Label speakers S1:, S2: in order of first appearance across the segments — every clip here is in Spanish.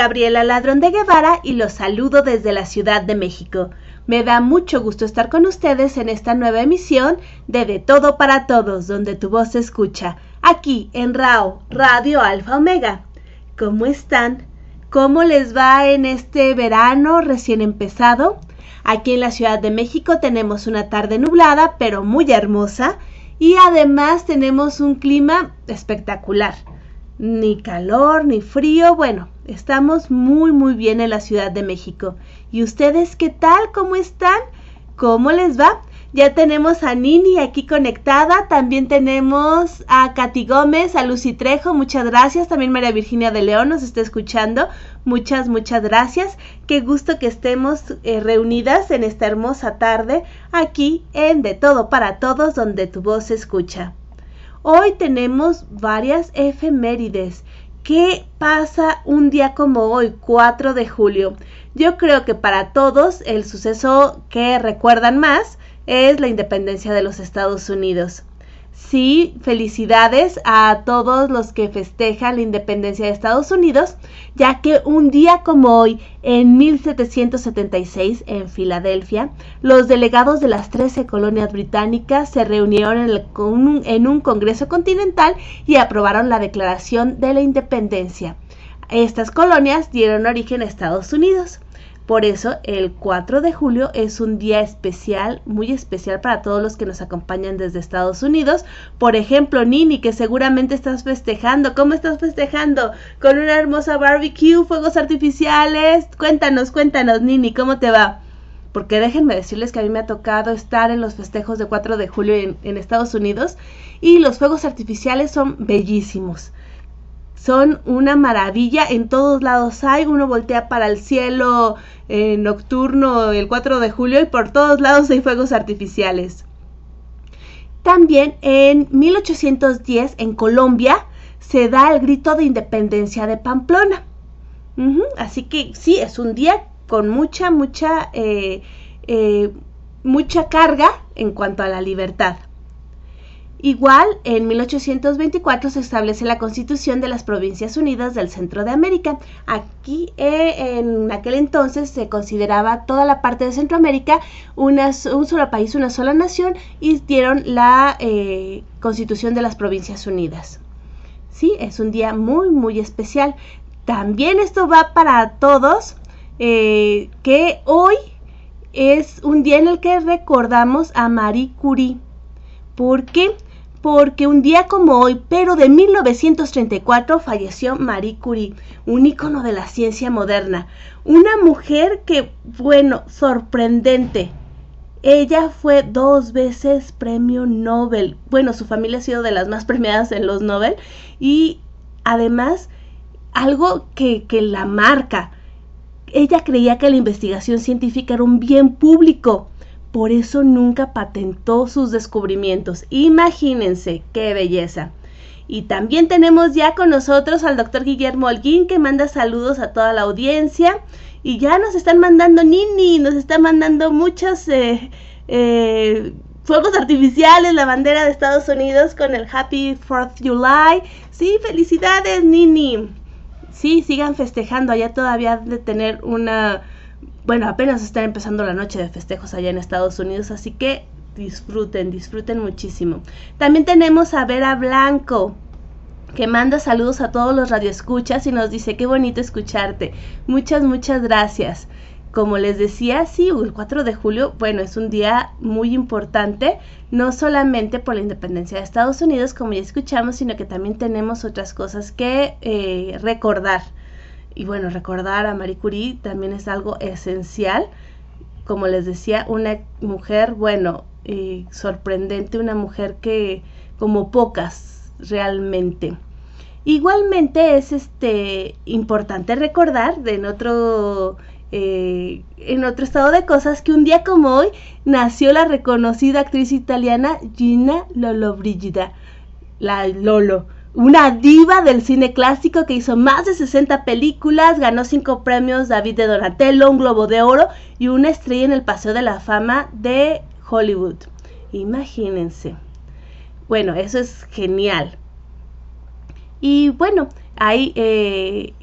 S1: Gabriela Ladrón de Guevara y los saludo desde la Ciudad de México. Me da mucho gusto estar con ustedes en esta nueva emisión de De Todo para Todos, donde tu voz se escucha, aquí en RAO, Radio Alfa Omega. ¿Cómo están? ¿Cómo les va en este verano recién empezado? Aquí en la Ciudad de México tenemos una tarde nublada, pero muy hermosa, y además tenemos un clima espectacular ni calor, ni frío. Bueno, estamos muy, muy bien en la Ciudad de México. ¿Y ustedes qué tal? ¿Cómo están? ¿Cómo les va? Ya tenemos a Nini aquí conectada, también tenemos a Katy Gómez, a Lucy Trejo, muchas gracias, también María Virginia de León nos está escuchando, muchas, muchas gracias, qué gusto que estemos eh, reunidas en esta hermosa tarde aquí en De Todo para Todos, donde tu voz se escucha. Hoy tenemos varias efemérides. ¿Qué pasa un día como hoy, 4 de julio? Yo creo que para todos el suceso que recuerdan más es la independencia de los Estados Unidos. Sí, felicidades a todos los que festejan la independencia de Estados Unidos, ya que un día como hoy, en 1776, en Filadelfia, los delegados de las 13 colonias británicas se reunieron en, un Congreso Continental y aprobaron la Declaración de la Independencia. Estas colonias dieron origen a Estados Unidos. Por eso el 4 de julio es un día especial, muy especial para todos los que nos acompañan desde Estados Unidos. Por ejemplo, Nini, que seguramente estás festejando. ¿Cómo estás festejando? Con una hermosa barbecue, fuegos artificiales. Cuéntanos, cuéntanos, Nini, ¿cómo te va? Porque déjenme decirles que a mí me ha tocado estar en los festejos de 4 de julio en, en Estados Unidos y los fuegos artificiales son bellísimos son una maravilla, en todos lados hay, uno voltea para el cielo eh, nocturno el 4 de julio y por todos lados hay fuegos artificiales. También en 1810 en Colombia se da el grito de independencia de Pamplona. Así que sí, es un día con mucha, mucha, eh, eh, mucha carga en cuanto a la libertad. Igual, en 1824 se establece la Constitución de las Provincias Unidas del Centro de América. Aquí, eh, en aquel entonces, se consideraba toda la parte de Centroamérica un solo país, una sola nación, y dieron la eh, Constitución de las Provincias Unidas. Sí, es un día muy, muy especial. También esto va para todos, eh, que hoy es un día en el que recordamos a Marie Curie. ¿Por qué? Porque un día como hoy, pero de 1934, falleció Marie Curie, un ícono de la ciencia moderna. Una mujer que, bueno, sorprendente. Ella fue dos veces premio Nobel. Bueno, su familia ha sido de las más premiadas en los Nobel. Y además, algo que, que la marca. Ella creía que la investigación científica era un bien público por eso nunca patentó sus descubrimientos. Imagínense, qué belleza. Y también tenemos ya con nosotros al doctor Guillermo Holguín que manda saludos a toda la audiencia. Y ya nos están mandando Nini, nos están mandando muchos eh, eh, fuegos artificiales, la bandera de Estados Unidos con el Happy 4th July. Sí, felicidades Nini. Sí, sigan festejando, allá todavía de tener una bueno, apenas están empezando la noche de festejos allá en Estados Unidos, así que disfruten, disfruten muchísimo. También tenemos a Vera Blanco, que manda saludos a todos los radioescuchas y nos dice qué bonito escucharte. Muchas, muchas gracias. Como les decía, sí, el 4 de julio, bueno, es un día muy importante, no solamente por la independencia de Estados Unidos, como ya escuchamos, sino que también tenemos otras cosas que eh, recordar. Y bueno, recordar a Marie Curie también es algo esencial. Como les decía, una mujer, bueno, eh, sorprendente, una mujer que como pocas realmente. Igualmente es este importante recordar de en otro eh, en otro estado de cosas que un día como hoy nació la reconocida actriz italiana Gina Lollobrigida, la Lolo una diva del cine clásico que hizo más de 60 películas, ganó 5 premios David de Donatello, un Globo de Oro y una estrella en el Paseo de la Fama de Hollywood. Imagínense. Bueno, eso es genial. Y bueno, hay, eh,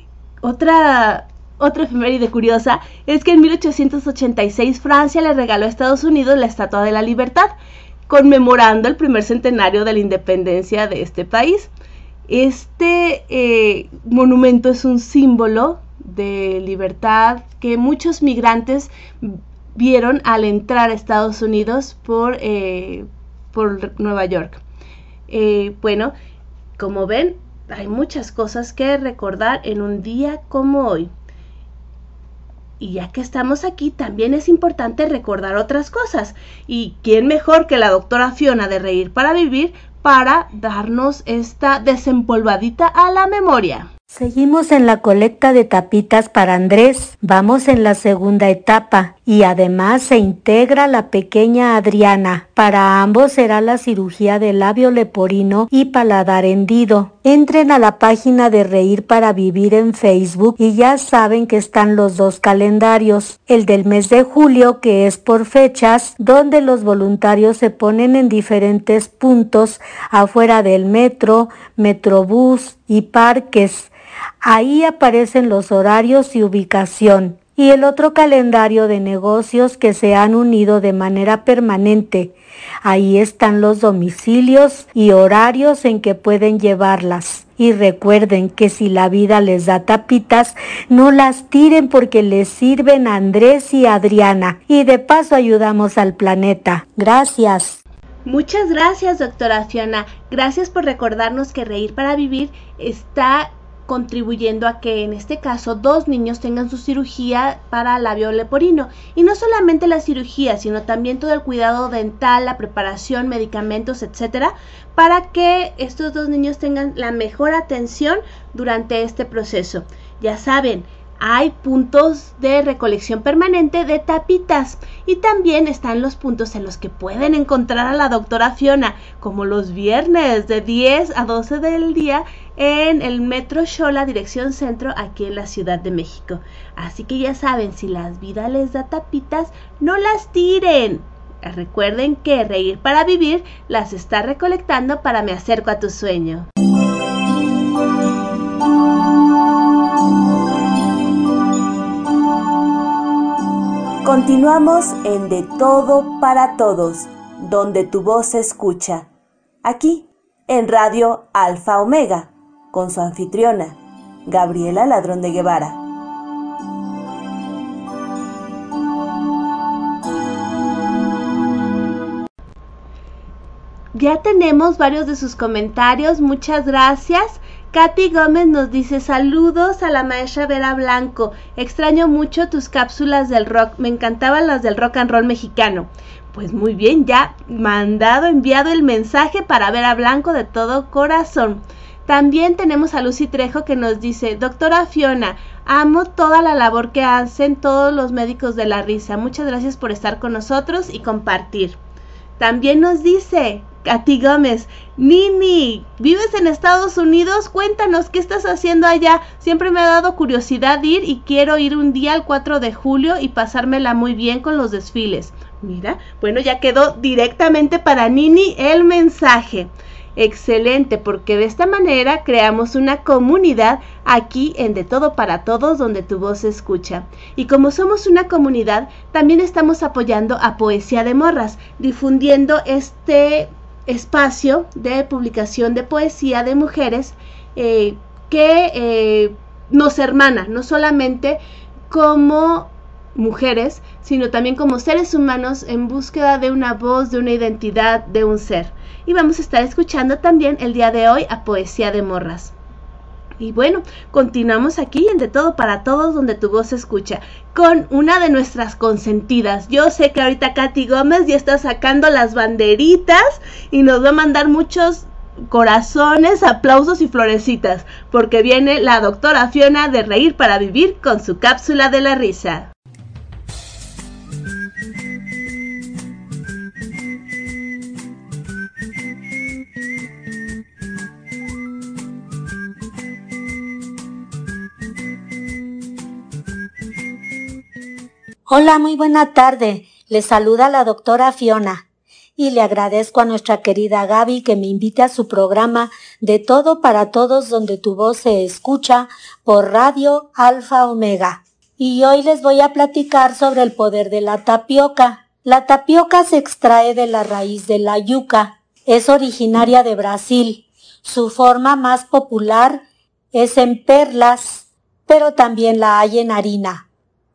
S1: otra otra efeméride curiosa es que en 1886 Francia le regaló a Estados Unidos la Estatua de la Libertad, conmemorando el primer centenario de la independencia de este país. Este eh, monumento es un símbolo de libertad que muchos migrantes vieron al entrar a Estados Unidos por, eh, por Nueva York. Eh, bueno, como ven, hay muchas cosas que recordar en un día como hoy. Y ya que estamos aquí, también es importante recordar otras cosas. ¿Y quién mejor que la doctora Fiona de Reír para Vivir para darnos esta desempolvadita a la memoria?
S2: Seguimos en la colecta de tapitas para Andrés. Vamos en la segunda etapa y además se integra la pequeña Adriana. Para ambos será la cirugía de labio leporino y paladar hendido. Entren a la página de Reír para Vivir en Facebook y ya saben que están los dos calendarios. El del mes de julio, que es por fechas, donde los voluntarios se ponen en diferentes puntos afuera del metro, metrobús y parques Ahí aparecen los horarios y ubicación y el otro calendario de negocios que se han unido de manera permanente. Ahí están los domicilios y horarios en que pueden llevarlas. Y recuerden que si la vida les da tapitas, no las tiren porque les sirven a Andrés y Adriana. Y de paso ayudamos al planeta. Gracias.
S1: Muchas gracias, doctora Fiona. Gracias por recordarnos que Reír para Vivir está contribuyendo a que en este caso dos niños tengan su cirugía para labio leporino. Y no solamente la cirugía, sino también todo el cuidado dental, la preparación, medicamentos, etcétera, para que estos dos niños tengan la mejor atención durante este proceso. Ya saben, hay puntos de recolección permanente de tapitas y también están los puntos en los que pueden encontrar a la doctora Fiona, como los viernes de 10 a 12 del día en el Metro Shola, dirección centro, aquí en la Ciudad de México. Así que ya saben, si las vidas les da tapitas, no las tiren. Recuerden que Reír para Vivir las está recolectando para Me Acerco a tu Sueño.
S3: Continuamos en De Todo para Todos, donde tu voz se escucha. Aquí, en Radio Alfa Omega, con su anfitriona, Gabriela Ladrón de Guevara.
S1: Ya tenemos varios de sus comentarios, muchas gracias. Katy Gómez nos dice saludos a la maestra Vera Blanco. Extraño mucho tus cápsulas del rock. Me encantaban las del rock and roll mexicano. Pues muy bien, ya mandado, enviado el mensaje para Vera Blanco de todo corazón. También tenemos a Lucy Trejo que nos dice, doctora Fiona, amo toda la labor que hacen todos los médicos de la risa. Muchas gracias por estar con nosotros y compartir. También nos dice, Katy Gómez. Nini, ¿vives en Estados Unidos? Cuéntanos qué estás haciendo allá. Siempre me ha dado curiosidad ir y quiero ir un día al 4 de julio y pasármela muy bien con los desfiles. Mira, bueno, ya quedó directamente para Nini el mensaje. Excelente, porque de esta manera creamos una comunidad aquí en De Todo para Todos donde tu voz se escucha. Y como somos una comunidad, también estamos apoyando a Poesía de Morras, difundiendo este espacio de publicación de poesía de mujeres eh, que eh, nos hermana, no solamente como mujeres, sino también como seres humanos en búsqueda de una voz, de una identidad, de un ser. Y vamos a estar escuchando también el día de hoy a Poesía de Morras. Y bueno, continuamos aquí en De Todo para Todos, donde tu voz se escucha, con una de nuestras consentidas. Yo sé que ahorita Katy Gómez ya está sacando las banderitas y nos va a mandar muchos corazones, aplausos y florecitas, porque viene la doctora Fiona de Reír para Vivir con su cápsula de la risa.
S2: Hola, muy buena tarde. Les saluda la doctora Fiona. y le agradezco a nuestra querida Gaby que me invite a su programa de todo para todos donde tu voz se escucha por Radio Alfa Omega. Y hoy les voy a platicar sobre el poder de la tapioca. La tapioca se extrae de la raíz de la yuca. Es originaria de Brasil. Su forma más popular es en perlas, pero también la hay en harina.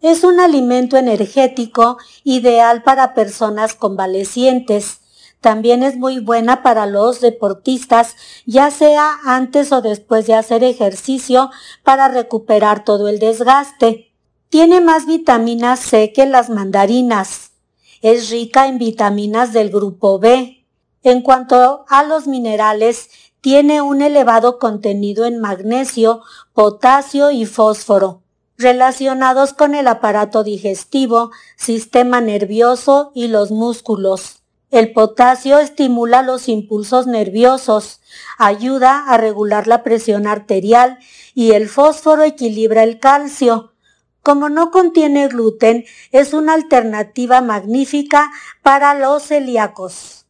S2: Es un alimento energético ideal para personas convalecientes. También es muy buena para los deportistas, ya sea antes o después de hacer ejercicio para recuperar todo el desgaste. Tiene más vitamina C que las mandarinas. Es rica en vitaminas del grupo B. En cuanto a los minerales, tiene un elevado contenido en magnesio, potasio y fósforo relacionados con el aparato digestivo, sistema nervioso y los músculos. El potasio estimula los impulsos nerviosos, ayuda a regular la presión arterial y el fósforo equilibra el calcio. Como no contiene gluten, es una alternativa magnífica para los celíacos.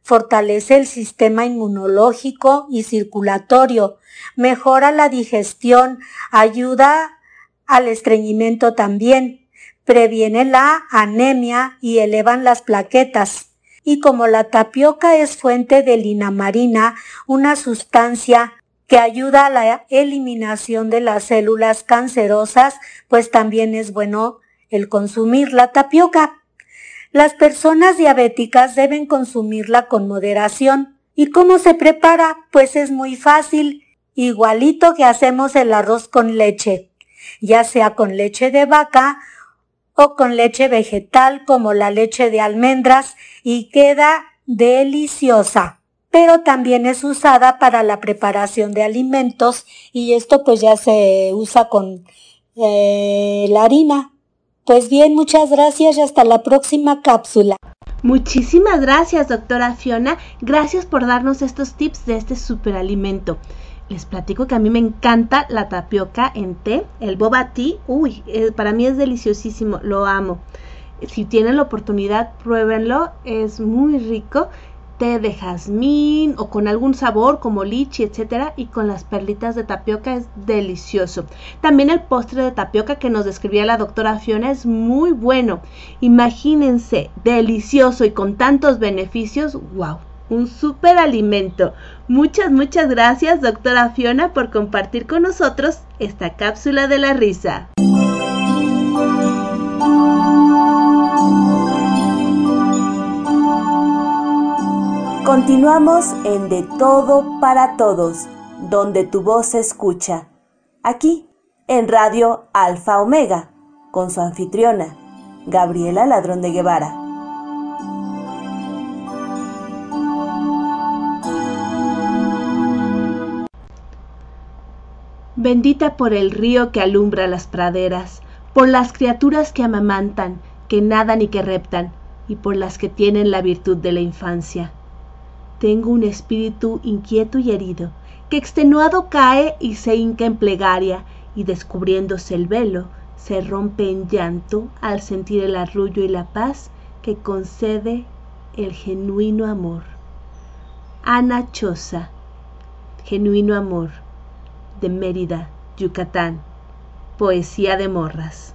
S2: Fortalece el sistema inmunológico y circulatorio, mejora la digestión, ayuda al estreñimiento también, previene la anemia y elevan las plaquetas. Y como la tapioca es fuente de lina marina, una sustancia que ayuda a la eliminación de las células cancerosas, pues también es bueno el consumir la tapioca. Las personas diabéticas deben consumirla con moderación. ¿Y cómo se prepara? Pues es muy fácil, igualito que hacemos el arroz con leche ya sea con leche de vaca o con leche vegetal como la leche de almendras y queda deliciosa. Pero también es usada para la preparación de alimentos y esto pues ya se usa con eh, la harina. Pues bien, muchas gracias y hasta la próxima cápsula.
S1: Muchísimas gracias, doctora Fiona. Gracias por darnos estos tips de este superalimento les platico que a mí me encanta la tapioca en té, el boba tea, uy, eh, para mí es deliciosísimo, lo amo. Si tienen la oportunidad, pruébenlo, es muy rico. Té de jazmín o con algún sabor como lichi, etcétera, y con las perlitas de tapioca es delicioso. También el postre de tapioca que nos describía la doctora Fiona es muy bueno. Imagínense, delicioso y con tantos beneficios, wow un super alimento. Muchas, muchas gracias, doctora Fiona, por compartir con nosotros esta cápsula de la risa.
S3: Continuamos en De Todo para Todos, donde tu voz se escucha. Aquí, en Radio Alfa Omega, con su anfitriona, Gabriela Ladrón de Guevara.
S1: Bendita por el río que alumbra las praderas, por las criaturas que amamantan, que nadan y que reptan, y por las que tienen la virtud de la infancia. Tengo un espíritu inquieto y herido, que extenuado cae y se hinca en plegaria, y descubriéndose el velo, se rompe en llanto al sentir el arrullo y la paz que concede el genuino amor. Ana Choza, genuino amor de Mérida, Yucatán. Poesía de morras.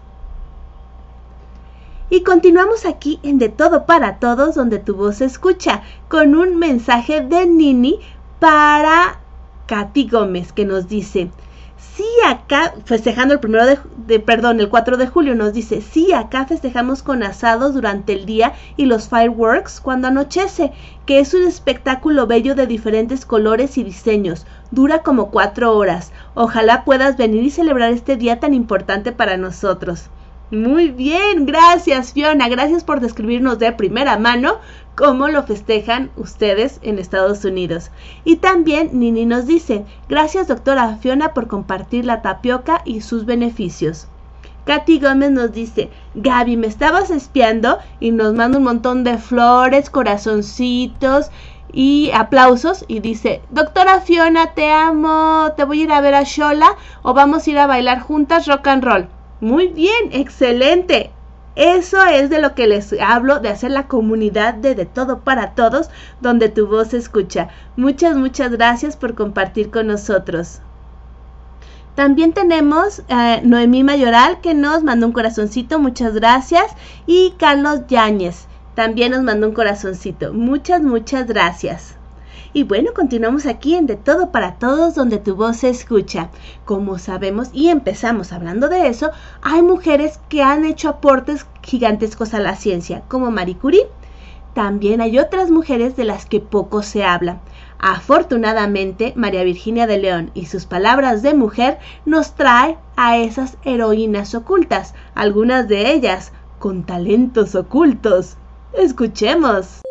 S1: Y continuamos aquí en De Todo para Todos, donde tu voz se escucha, con un mensaje de Nini para Katy Gómez, que nos dice, sí acá, festejando el primero de, perdón, el 4 de julio, nos dice, sí acá festejamos con asados durante el día y los fireworks cuando anochece, que es un espectáculo bello de diferentes colores y diseños. Dura como cuatro horas. Ojalá puedas venir y celebrar este día tan importante para nosotros. Muy bien, gracias Fiona, gracias por describirnos de primera mano cómo lo festejan ustedes en Estados Unidos. Y también Nini nos dice, gracias doctora Fiona por compartir la tapioca y sus beneficios. Katy Gómez nos dice, Gaby, me estabas espiando y nos manda un montón de flores, corazoncitos y aplausos y dice, doctora Fiona, te amo, te voy a ir a ver a Shola o vamos a ir a bailar juntas rock and roll. Muy bien, excelente. Eso es de lo que les hablo, de hacer la comunidad de De Todo para Todos, donde tu voz se escucha. Muchas, muchas gracias por compartir con nosotros. También tenemos a Noemí Mayoral que nos mandó un corazoncito, muchas gracias. Y Carlos Yáñez también nos mandó un corazoncito. Muchas, muchas gracias. Y bueno, continuamos aquí en De Todo para Todos, donde tu voz se escucha. Como sabemos, y empezamos hablando de eso, hay mujeres que han hecho aportes gigantescos a la ciencia, como Marie Curie. También hay otras mujeres de las que poco se habla. Afortunadamente, María Virginia de León y sus palabras de mujer nos trae a esas heroínas ocultas, algunas de ellas con talentos ocultos. Escuchemos.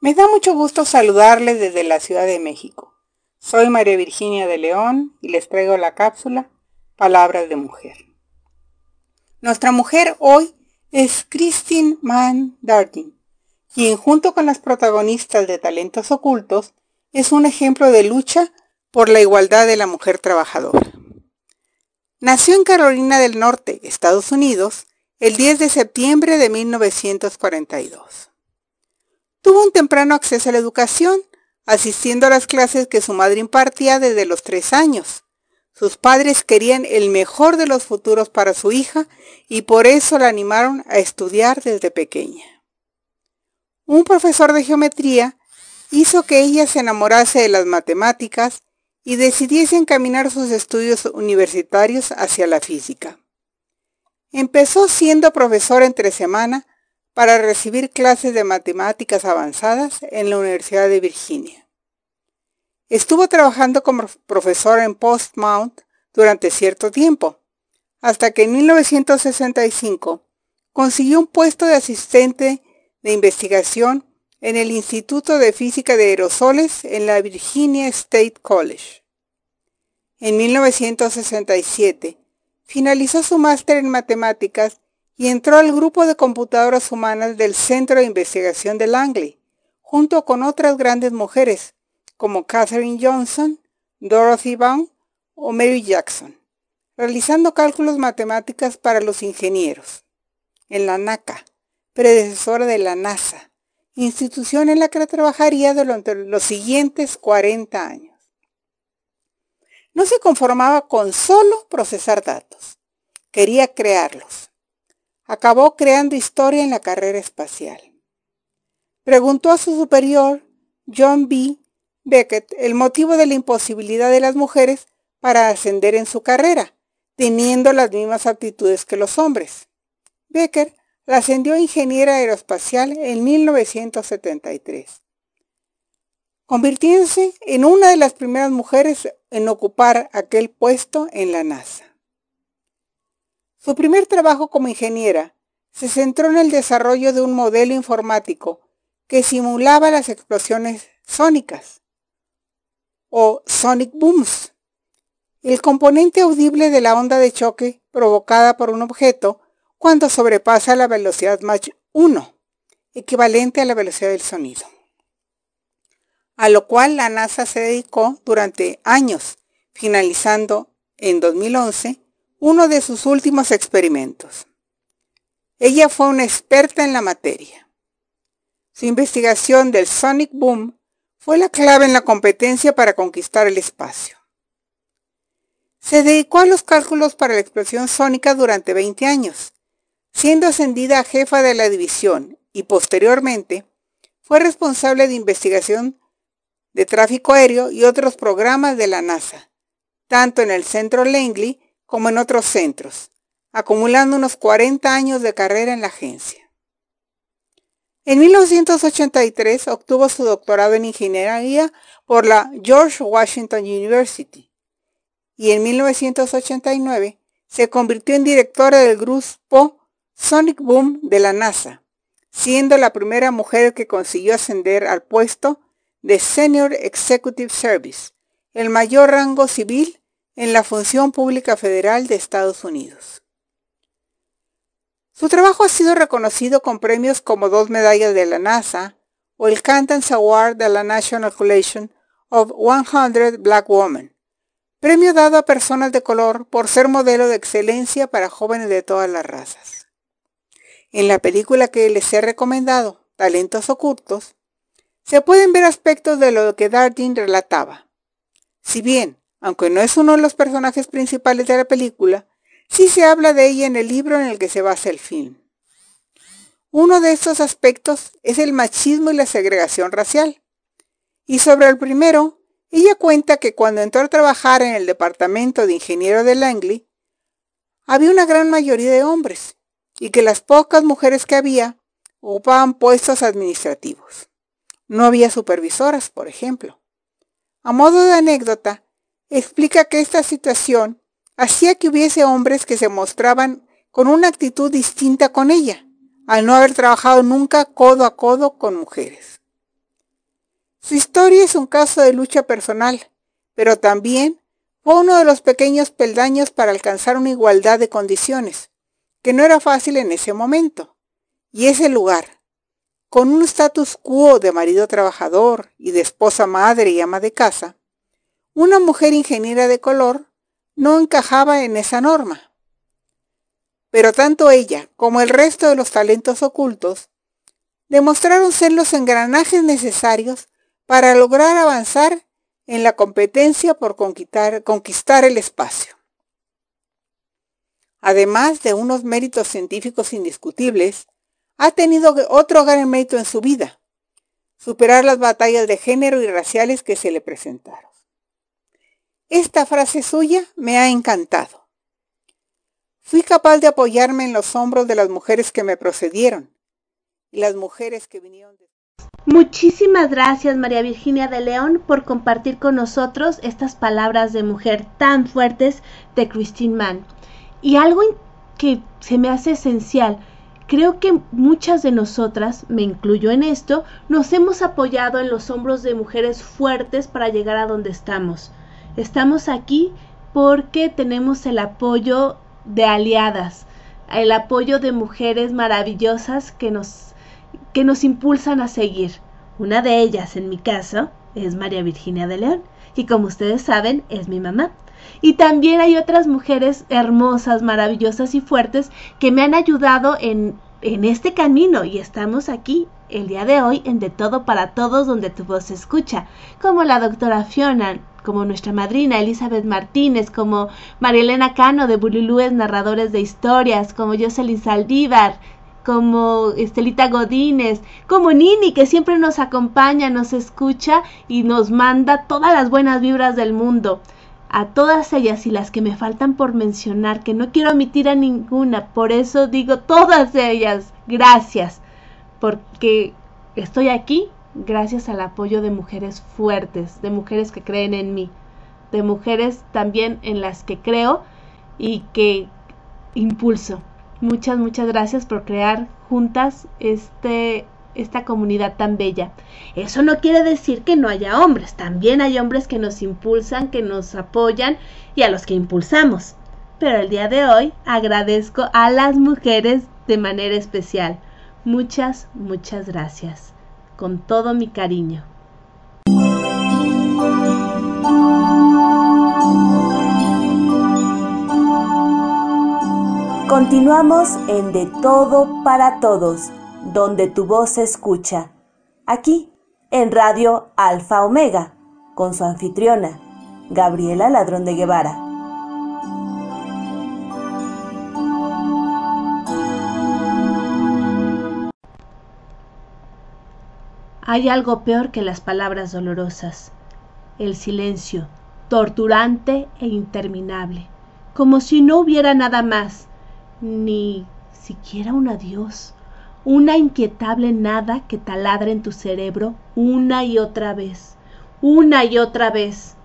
S4: Me da mucho gusto saludarles desde la Ciudad de México. Soy María Virginia de León y les traigo la cápsula Palabras de Mujer. Nuestra mujer hoy es Christine Mann Darting, quien junto con las protagonistas de Talentos Ocultos es un ejemplo de lucha por la igualdad de la mujer trabajadora. Nació en Carolina del Norte, Estados Unidos, el 10 de septiembre de 1942. Tuvo un temprano acceso a la educación, asistiendo a las clases que su madre impartía desde los tres años, sus padres querían el mejor de los futuros para su hija y por eso la animaron a estudiar desde pequeña. Un profesor de geometría hizo que ella se enamorase de las matemáticas y decidiese encaminar sus estudios universitarios hacia la física. Empezó siendo profesor entre semana para recibir clases de matemáticas avanzadas en la Universidad de Virginia. Estuvo trabajando como profesor en Postmount durante cierto tiempo, hasta que en 1965 consiguió un puesto de asistente de investigación en el Instituto de Física de Aerosoles en la Virginia State College. En 1967 finalizó su máster en matemáticas y entró al grupo de computadoras humanas del Centro de Investigación de Langley, junto con otras grandes mujeres, como Katherine Johnson, Dorothy Vaughan o Mary Jackson, realizando cálculos matemáticas para los ingenieros. En la NACA, predecesora de la NASA, institución en la que trabajaría durante los siguientes 40 años. No se conformaba con solo procesar datos, quería crearlos. Acabó creando historia en la carrera espacial. Preguntó a su superior, John B. Beckett el motivo de la imposibilidad de las mujeres para ascender en su carrera, teniendo las mismas aptitudes que los hombres. Becker la ascendió a ingeniera aeroespacial en 1973, convirtiéndose en una de las primeras mujeres en ocupar aquel puesto en la NASA. Su primer trabajo como ingeniera se centró en el desarrollo de un modelo informático que simulaba las explosiones sónicas o sonic booms, el componente audible de la onda de choque provocada por un objeto cuando sobrepasa la velocidad Mach 1, equivalente a la velocidad del sonido. A lo cual la NASA se dedicó durante años, finalizando en 2011 uno de sus últimos experimentos. Ella fue una experta en la materia. Su investigación del Sonic Boom fue la clave en la competencia para conquistar el espacio. Se dedicó a los cálculos para la explosión sónica durante 20 años, siendo ascendida a jefa de la división y posteriormente fue responsable de investigación de tráfico aéreo y otros programas de la NASA, tanto en el centro Langley como en otros centros, acumulando unos 40 años de carrera en la agencia. En 1983 obtuvo su doctorado en ingeniería por la George Washington University y en 1989 se convirtió en directora del grupo Sonic Boom de la NASA, siendo la primera mujer que consiguió ascender al puesto de Senior Executive Service, el mayor rango civil en la función pública federal de Estados Unidos. Su trabajo ha sido reconocido con premios como dos medallas de la NASA o el Cantance Award de la National Collection of 100 Black Women, premio dado a personas de color por ser modelo de excelencia para jóvenes de todas las razas. En la película que les he recomendado, Talentos Ocultos, se pueden ver aspectos de lo que Darjeeling relataba. Si bien, aunque no es uno de los personajes principales de la película, sí se habla de ella en el libro en el que se basa el film. Uno de estos aspectos es el machismo y la segregación racial. Y sobre el primero, ella cuenta que cuando entró a trabajar en el departamento de ingeniero de Langley, había una gran mayoría de hombres y que las pocas mujeres que había ocupaban puestos administrativos. No había supervisoras, por ejemplo. A modo de anécdota, explica que esta situación hacía que hubiese hombres que se mostraban con una actitud distinta con ella, al no haber trabajado nunca codo a codo con mujeres. Su historia es un caso de lucha personal, pero también fue uno de los pequeños peldaños para alcanzar una igualdad de condiciones, que no era fácil en ese momento. Y ese lugar, con un status quo de marido trabajador y de esposa madre y ama de casa, una mujer ingeniera de color no encajaba en esa norma. Pero tanto ella como el resto de los talentos ocultos demostraron ser los engranajes necesarios para lograr avanzar en la competencia por conquistar, conquistar el espacio. Además de unos méritos científicos indiscutibles, ha tenido otro gran mérito en su vida, superar las batallas de género y raciales que se le presentaron. Esta frase suya me ha encantado. Fui capaz de apoyarme en los hombros de las mujeres que me procedieron y las mujeres que vinieron después.
S1: Muchísimas gracias María Virginia de León por compartir con nosotros estas palabras de mujer tan fuertes de Christine Mann. Y algo que se me hace esencial, creo que muchas de nosotras, me incluyo en esto, nos hemos apoyado en los hombros de mujeres fuertes para llegar a donde estamos. Estamos aquí porque tenemos el apoyo de aliadas, el apoyo de mujeres maravillosas que nos, que nos impulsan a seguir. Una de ellas, en mi caso, es María Virginia de León, y como ustedes saben, es mi mamá. Y también hay otras mujeres hermosas, maravillosas y fuertes que me han ayudado en, en este camino y estamos aquí el día de hoy en De Todo para Todos donde tu voz se escucha, como la doctora Fiona, como nuestra madrina Elizabeth Martínez, como Marielena Cano de Bululúes Narradores de Historias, como Jocelyn Saldívar, como Estelita Godínez, como Nini, que siempre nos acompaña, nos escucha y nos manda todas las buenas vibras del mundo. A todas ellas y las que me faltan por mencionar, que no quiero omitir a ninguna, por eso digo todas ellas, gracias, porque estoy aquí gracias al apoyo de mujeres fuertes, de mujeres que creen en mí, de mujeres también en las que creo y que impulso. Muchas, muchas gracias por crear juntas este, esta comunidad tan bella. Eso no quiere decir que no haya hombres, también hay hombres que nos impulsan, que nos apoyan y a los que impulsamos. Pero el día de hoy agradezco a las mujeres de manera especial. Muchas, muchas gracias. Con todo mi cariño.
S3: Continuamos en De Todo para Todos, donde tu voz se escucha. Aquí, en Radio Alfa Omega, con su anfitriona, Gabriela Ladrón de Guevara.
S1: Hay algo peor que las palabras dolorosas, el silencio, torturante e interminable, como si no hubiera nada más ni siquiera un adiós, una inquietable nada que taladre en tu cerebro una y otra vez, una y otra vez,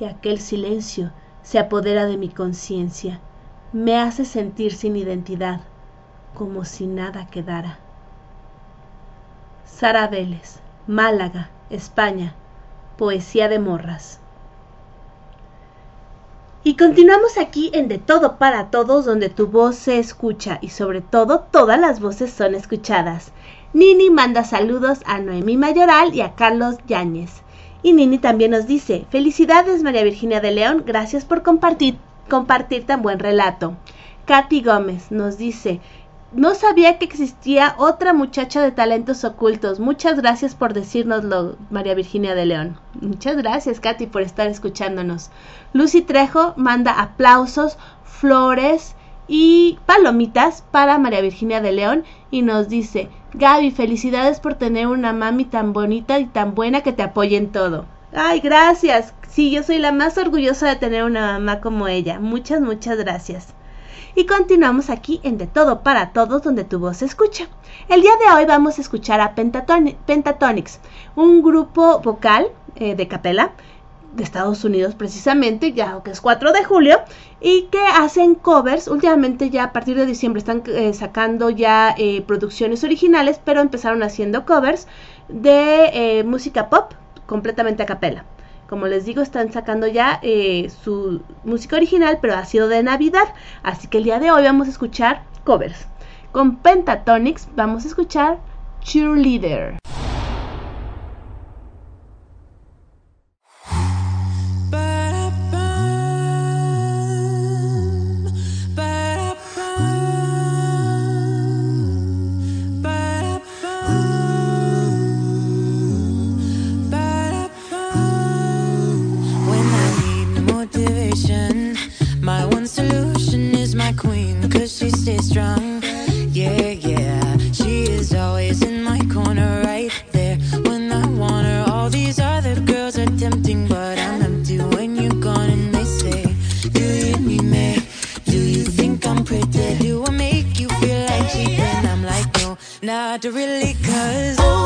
S1: y aquel silencio se apodera de mi conciencia, me hace sentir sin identidad, como si nada quedara. Sara Vélez, Málaga, España, Poesía de Morras. Y continuamos aquí en De Todo para Todos, donde tu voz se escucha y sobre todo todas las voces son escuchadas. Nini manda saludos a Noemí Mayoral y a Carlos Yáñez. Y Nini también nos dice, felicidades María Virginia de León, gracias por compartir, compartir tan buen relato. Katy Gómez nos dice, no sabía que existía otra muchacha de talentos ocultos. Muchas gracias por decírnoslo, María Virginia de León. Muchas gracias, Katy, por estar escuchándonos. Lucy Trejo manda aplausos, flores y palomitas para María Virginia de León y nos dice, Gaby, felicidades por tener una mami tan bonita y tan buena que te apoye en todo. Ay, gracias. Sí, yo soy la más orgullosa de tener una mamá como ella. Muchas, muchas gracias. Y continuamos aquí en De Todo para Todos, donde tu voz se escucha. El día de hoy vamos a escuchar a Pentatonics, un grupo vocal eh, de capela de Estados Unidos precisamente, ya que es 4 de julio, y que hacen covers. Últimamente ya a partir de diciembre están eh, sacando ya eh, producciones originales, pero empezaron haciendo covers de música pop completamente a capela. Como les digo, están sacando ya eh, su música original, pero ha sido de Navidad. Así que el día de hoy vamos a escuchar covers. Con Pentatonics vamos a escuchar Cheerleader. queen,
S5: cause she stays strong. Yeah, yeah, she is always in my corner, right there when I want her. All these other girls are tempting, but I'm empty when you're gone. And they say, Do you need me? Do you think I'm pretty? Do I make you feel like cheating? I'm like, No, not really, cause.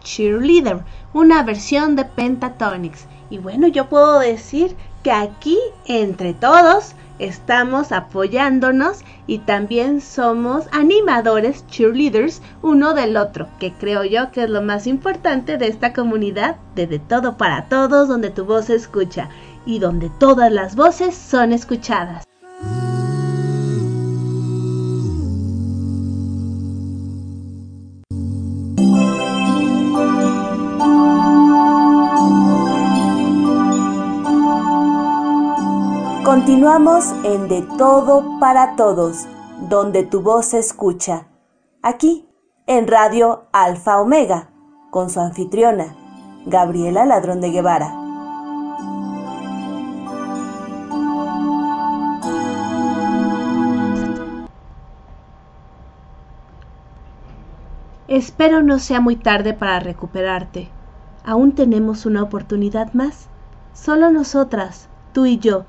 S1: Cheerleader, una versión de Pentatonics. Y bueno, yo puedo decir que aquí entre todos estamos apoyándonos y también somos animadores, cheerleaders, uno del otro, que creo yo que es lo más importante de esta comunidad De Todo para Todos, donde tu voz se escucha y donde todas las voces son escuchadas.
S3: Continuamos en De Todo para Todos, donde tu voz se escucha. aquí en Radio Alfa Omega, con su anfitriona, Gabriela Ladrón de Guevara.
S1: Espero no sea muy tarde para recuperarte. Aún tenemos una oportunidad más. Solo nosotras, tú y yo.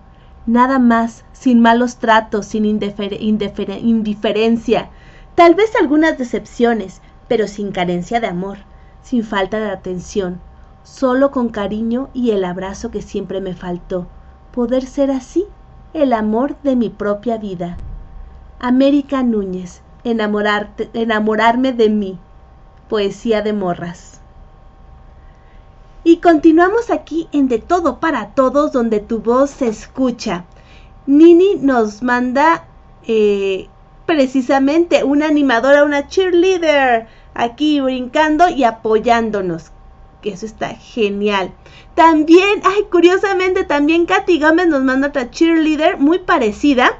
S1: Nada más, sin malos tratos, sin indiferencia. Tal vez algunas decepciones, pero sin carencia de amor, sin falta de atención. Solo con cariño y el abrazo que siempre me faltó. Poder ser así, el amor de mi propia vida. América Núñez, enamorarte, enamorarme de mí. Poesía de Morras. Y continuamos aquí en De Todo para Todos, donde tu voz se escucha. Nini nos manda eh, precisamente una animadora, una cheerleader, aquí brincando y apoyándonos. Que eso está genial. También, ay, curiosamente, también Katy Gómez nos manda otra cheerleader muy parecida.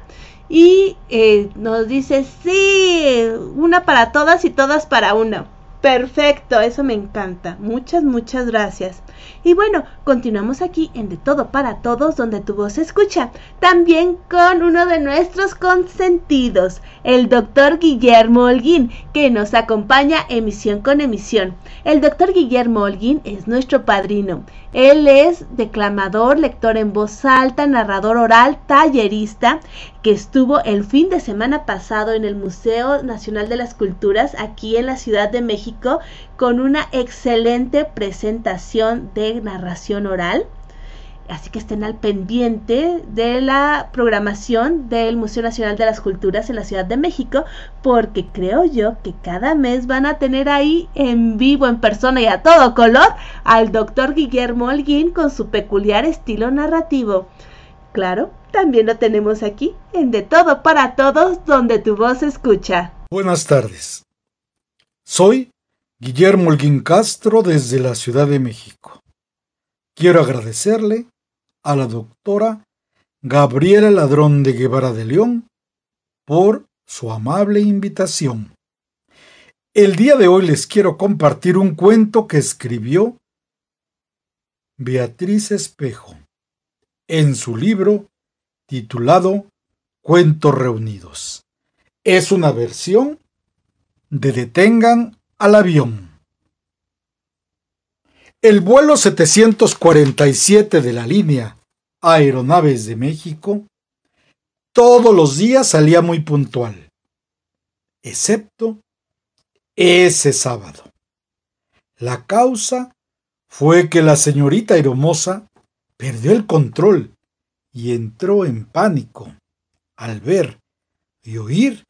S1: Y eh, nos dice, sí, una para todas y todas para una. Perfecto, eso me encanta. Muchas, muchas gracias. Y bueno, continuamos aquí en De Todo para Todos, donde tu voz se escucha. También con uno de nuestros consentidos, el doctor Guillermo Holguín, que nos acompaña emisión con emisión. El doctor Guillermo Holguín es nuestro padrino. Él es declamador, lector en voz alta, narrador oral, tallerista, que estuvo el fin de semana pasado en el Museo Nacional de las Culturas aquí en la Ciudad de México con una excelente presentación de narración oral. Así que estén al pendiente de la programación del Museo Nacional de las Culturas en la Ciudad de México, porque creo yo que cada mes van a tener ahí en vivo, en persona y a todo color al doctor Guillermo Holguín con su peculiar estilo narrativo. Claro, también lo tenemos aquí en De Todo para Todos, donde tu voz escucha.
S6: Buenas tardes. Soy Guillermo Holguín Castro desde la Ciudad de México. Quiero agradecerle a la doctora Gabriela Ladrón de Guevara de León por su amable invitación. El día de hoy les quiero compartir un cuento que escribió Beatriz Espejo en su libro titulado Cuentos Reunidos. Es una versión de Detengan al avión. El vuelo 747 de la línea Aeronaves de México todos los días salía muy puntual, excepto ese sábado. La causa fue que la señorita Aeromosa perdió el control y entró en pánico al ver y oír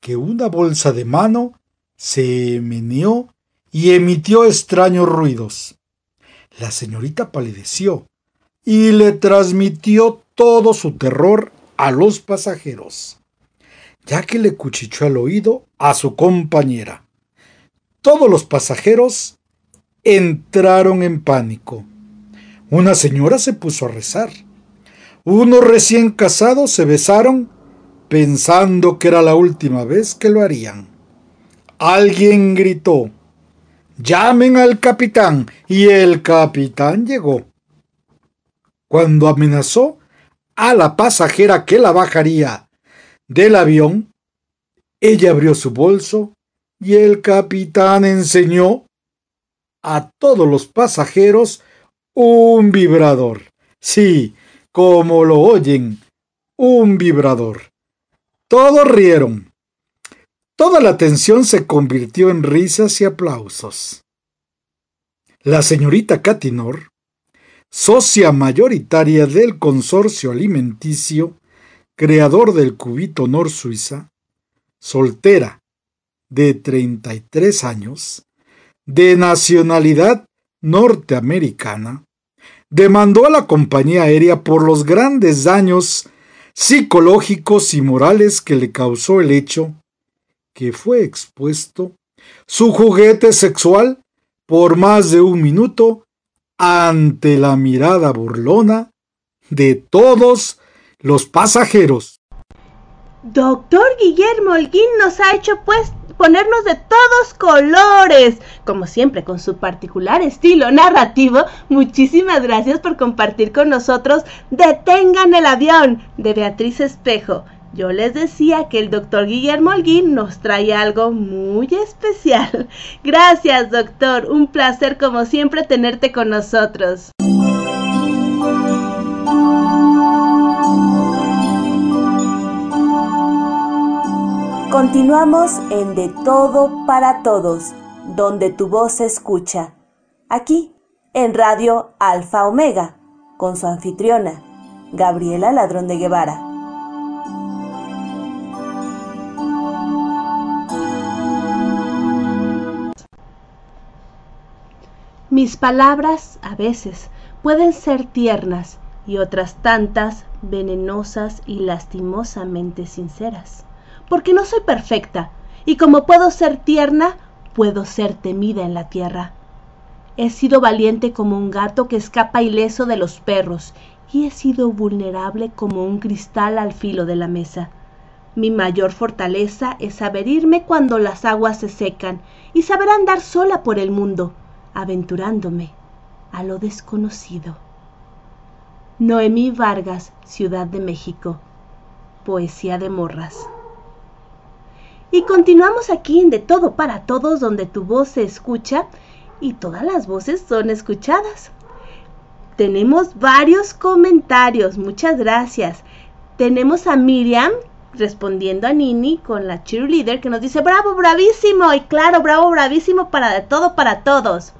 S6: que una bolsa de mano se meneó y emitió extraños ruidos. La señorita palideció y le transmitió todo su terror a los pasajeros, ya que le cuchichó al oído a su compañera. Todos los pasajeros entraron en pánico. Una señora se puso a rezar. Unos recién casados se besaron pensando que era la última vez que lo harían. Alguien gritó, llamen al capitán, y el capitán llegó. Cuando amenazó a la pasajera que la bajaría del avión, ella abrió su bolso y el capitán enseñó a todos los pasajeros un vibrador. Sí, como lo oyen, un vibrador. Todos rieron. Toda la atención se convirtió en risas y aplausos. La señorita Catinor, socia mayoritaria del consorcio alimenticio, creador del Cubito Nor Suiza, soltera, de 33 años, de nacionalidad norteamericana, demandó a la compañía aérea por los grandes daños psicológicos y morales que le causó el hecho que fue expuesto su juguete sexual por más de un minuto ante la mirada burlona de todos los pasajeros.
S1: Doctor Guillermo Holguín nos ha hecho pues ponernos de todos colores, como siempre con su particular estilo narrativo. Muchísimas gracias por compartir con nosotros Detengan el avión de Beatriz Espejo. Yo les decía que el doctor Guillermo Holguín nos trae algo muy especial. Gracias, doctor. Un placer como siempre tenerte con nosotros.
S3: Continuamos en De Todo para Todos, donde tu voz se escucha. Aquí, en Radio Alfa Omega, con su anfitriona, Gabriela Ladrón de Guevara.
S1: Mis palabras a veces pueden ser tiernas y otras tantas venenosas y lastimosamente sinceras porque no soy perfecta, y como puedo ser tierna, puedo ser temida en la tierra. He sido valiente como un gato que escapa ileso de los perros, y he sido vulnerable como un cristal al filo de la mesa. Mi mayor fortaleza es saber irme cuando las aguas se secan y saber andar sola por el mundo, aventurándome a lo desconocido. Noemí Vargas, Ciudad de México. Poesía de Morras. Y continuamos aquí en De Todo para Todos, donde tu voz se escucha y todas las voces son escuchadas. Tenemos varios comentarios, muchas gracias. Tenemos a Miriam respondiendo a Nini con la cheerleader que nos dice bravo, bravísimo y claro, bravo, bravísimo para de todo para todos.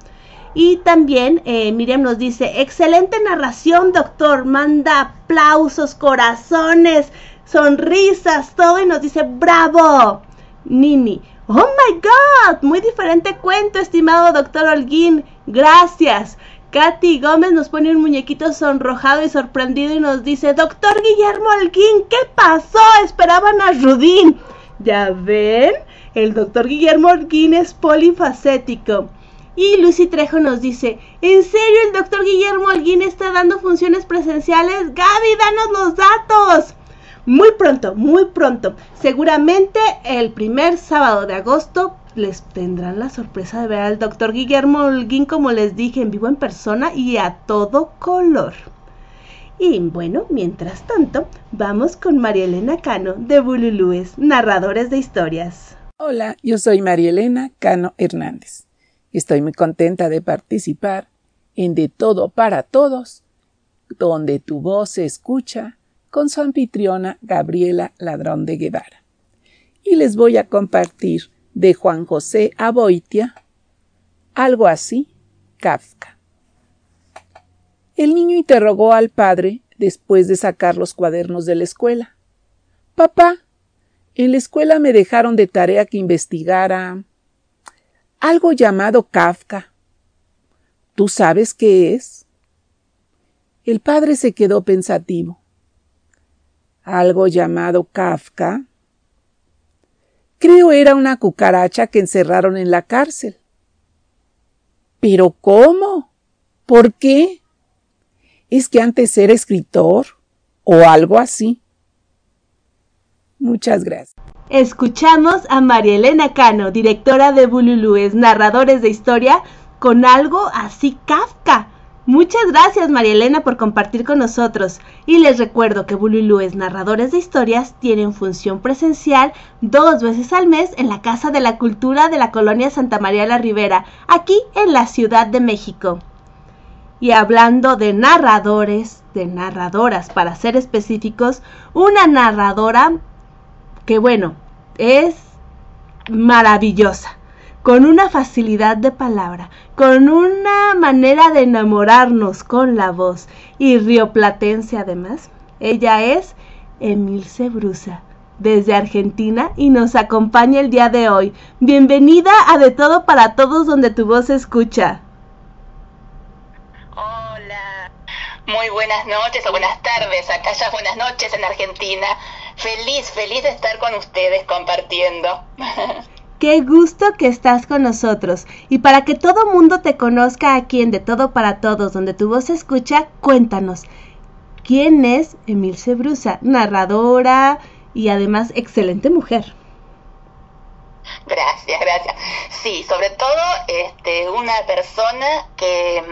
S1: Y también eh, Miriam nos dice, excelente narración, doctor, manda aplausos, corazones, sonrisas, todo y nos dice, bravo. Nini. Oh my God, muy diferente cuento, estimado doctor Holguín. Gracias. Katy Gómez nos pone un muñequito sonrojado y sorprendido y nos dice, Doctor Guillermo Holguín, ¿qué pasó? Esperaban a Rudín. ¿Ya ven? El doctor Guillermo Holguín es polifacético. Y Lucy Trejo nos dice, ¿en serio el doctor Guillermo Holguín está dando funciones presenciales? Gaby, danos los datos muy pronto, muy pronto. Seguramente el primer sábado de agosto les tendrán la sorpresa de ver al doctor Guillermo Holguín, como les dije, en vivo en persona y a todo color. Y bueno, mientras tanto, vamos con María Elena Cano de Bululúes, narradores de historias.
S7: Hola, yo soy María Elena Cano Hernández. Estoy muy contenta de participar en De Todo para Todos, donde tu voz se escucha con su anfitriona Gabriela Ladrón de Guevara. Y les voy a compartir de Juan José Aboitia algo así, Kafka. El niño interrogó al padre después de sacar los cuadernos de la escuela. Papá, en la escuela me dejaron de tarea que investigara algo llamado Kafka. ¿Tú sabes qué es? El padre se quedó pensativo algo llamado Kafka. Creo era una cucaracha que encerraron en la cárcel. ¿Pero cómo? ¿Por qué? ¿Es que antes era escritor o algo así? Muchas gracias.
S1: Escuchamos a María Elena Cano, directora de Bululúes, narradores de historia, con algo así Kafka. Muchas gracias María Elena por compartir con nosotros y les recuerdo que Bululúes Narradores de Historias tienen función presencial dos veces al mes en la Casa de la Cultura de la Colonia Santa María la Ribera, aquí en la Ciudad de México. Y hablando de narradores, de narradoras para ser específicos, una narradora que bueno, es maravillosa con una facilidad de palabra, con una manera de enamorarnos con la voz y rioplatense además. Ella es Emilce Brusa desde Argentina y nos acompaña el día de hoy. Bienvenida a De Todo para Todos donde tu voz se escucha.
S8: Hola, muy buenas noches o buenas tardes, acá ya buenas noches en Argentina. Feliz, feliz de estar con ustedes compartiendo.
S1: Qué gusto que estás con nosotros. Y para que todo mundo te conozca aquí en De Todo para Todos, donde tu voz se escucha, cuéntanos. ¿Quién es Emilce Brusa? Narradora y además excelente mujer.
S8: Gracias, gracias. Sí, sobre todo este, una persona que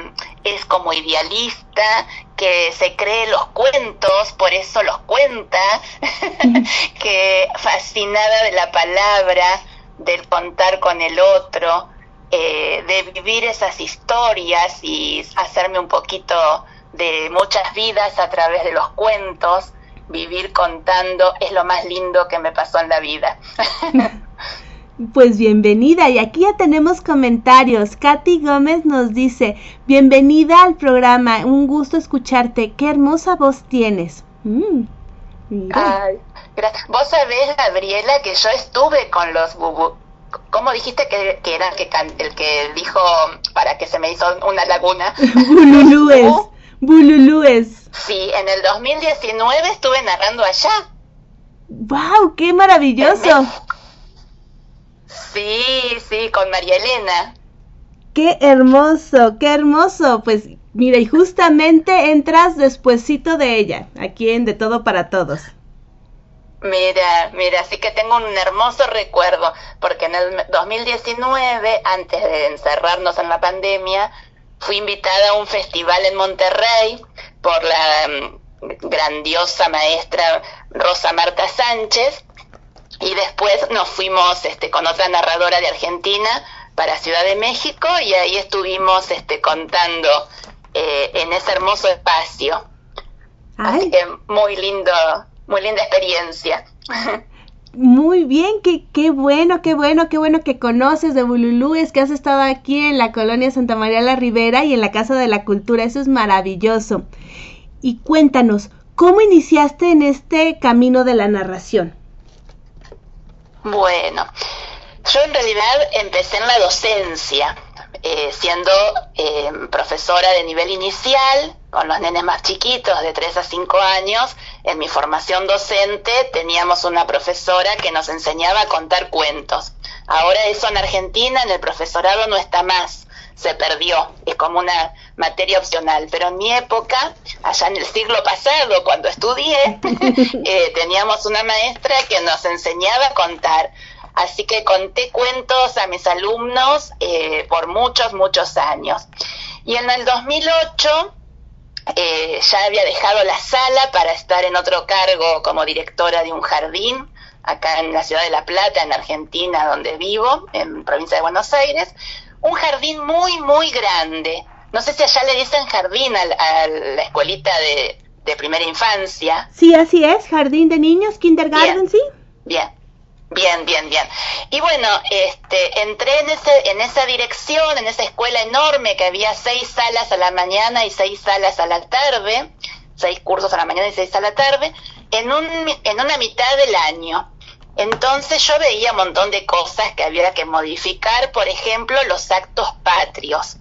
S8: es como idealista, que se cree los cuentos, por eso los cuenta, que fascinada de la palabra, del contar con el otro, eh, de vivir esas historias y hacerme un poquito de muchas vidas a través de los cuentos, vivir contando es lo más lindo que me pasó en la vida.
S1: Pues bienvenida y aquí ya tenemos comentarios. Katy Gómez nos dice, bienvenida al programa, un gusto escucharte, qué hermosa voz tienes. Mm,
S8: Ay, Vos sabés, Gabriela, que yo estuve con los bubu. ¿Cómo dijiste que, era el que, el que dijo para que se me hizo una laguna?
S1: Bululúes. Bululúes.
S8: Sí, en el 2019 estuve narrando allá.
S1: ¡Wow! ¡Qué maravilloso!
S8: Sí, sí, con María Elena.
S1: Qué hermoso, qué hermoso. Pues mira, y justamente entras despuesito de ella, aquí en De Todo para Todos.
S8: Mira, mira, sí que tengo un hermoso recuerdo, porque en el 2019, antes de encerrarnos en la pandemia, fui invitada a un festival en Monterrey por la mm, grandiosa maestra Rosa Marta Sánchez, y después nos fuimos este, con otra narradora de Argentina para Ciudad de México y ahí estuvimos este, contando eh, en ese hermoso espacio. Así que muy lindo, muy linda experiencia.
S1: Muy bien, qué, qué bueno, qué bueno, qué bueno que conoces de Bululú, es que has estado aquí en la colonia Santa María la Ribera y en la Casa de la Cultura, eso es maravilloso. Y cuéntanos, ¿cómo iniciaste en este camino de la narración?
S8: Bueno, yo en realidad empecé en la docencia, eh, siendo eh, profesora de nivel inicial, con los nenes más chiquitos, de 3 a 5 años. En mi formación docente teníamos una profesora que nos enseñaba a contar cuentos. Ahora eso en Argentina, en el profesorado no está más, se perdió, es como una materia opcional. Pero en mi época, allá en el siglo pasado, cuando estudié, eh, teníamos una maestra que nos enseñaba a contar. Así que conté cuentos a mis alumnos eh, por muchos, muchos años. Y en el 2008 eh, ya había dejado la sala para estar en otro cargo como directora de un jardín acá en la ciudad de La Plata, en Argentina, donde vivo, en provincia de Buenos Aires. Un jardín muy, muy grande. No sé si allá le dicen jardín a, la escuelita de, primera infancia.
S1: Sí, así es, jardín de niños, kindergarten, sí.
S8: Bien, Bien, bien, bien. Y bueno, este, entré en, ese, en esa dirección, en esa escuela enorme que había seis salas a la mañana y seis salas a la tarde, seis cursos a la mañana y seis a la tarde, en, un, en una mitad del año. Entonces yo veía un montón de cosas que había que modificar, por ejemplo, los actos patrios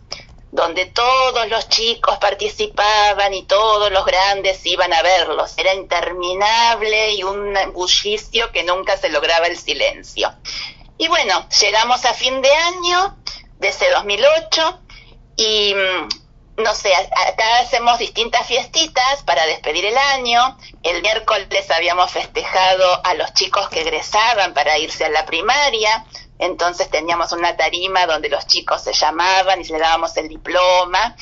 S8: donde todos los chicos participaban y todos los grandes iban a verlos. Era interminable y un bullicio que nunca se lograba el silencio. Y bueno, llegamos a fin de año de ese 2008 y mm, no sé, acá hacemos distintas fiestitas para despedir el año. El miércoles habíamos festejado a los chicos que egresaban para irse a la primaria. Entonces teníamos una tarima donde los chicos se llamaban y le dábamos el diploma.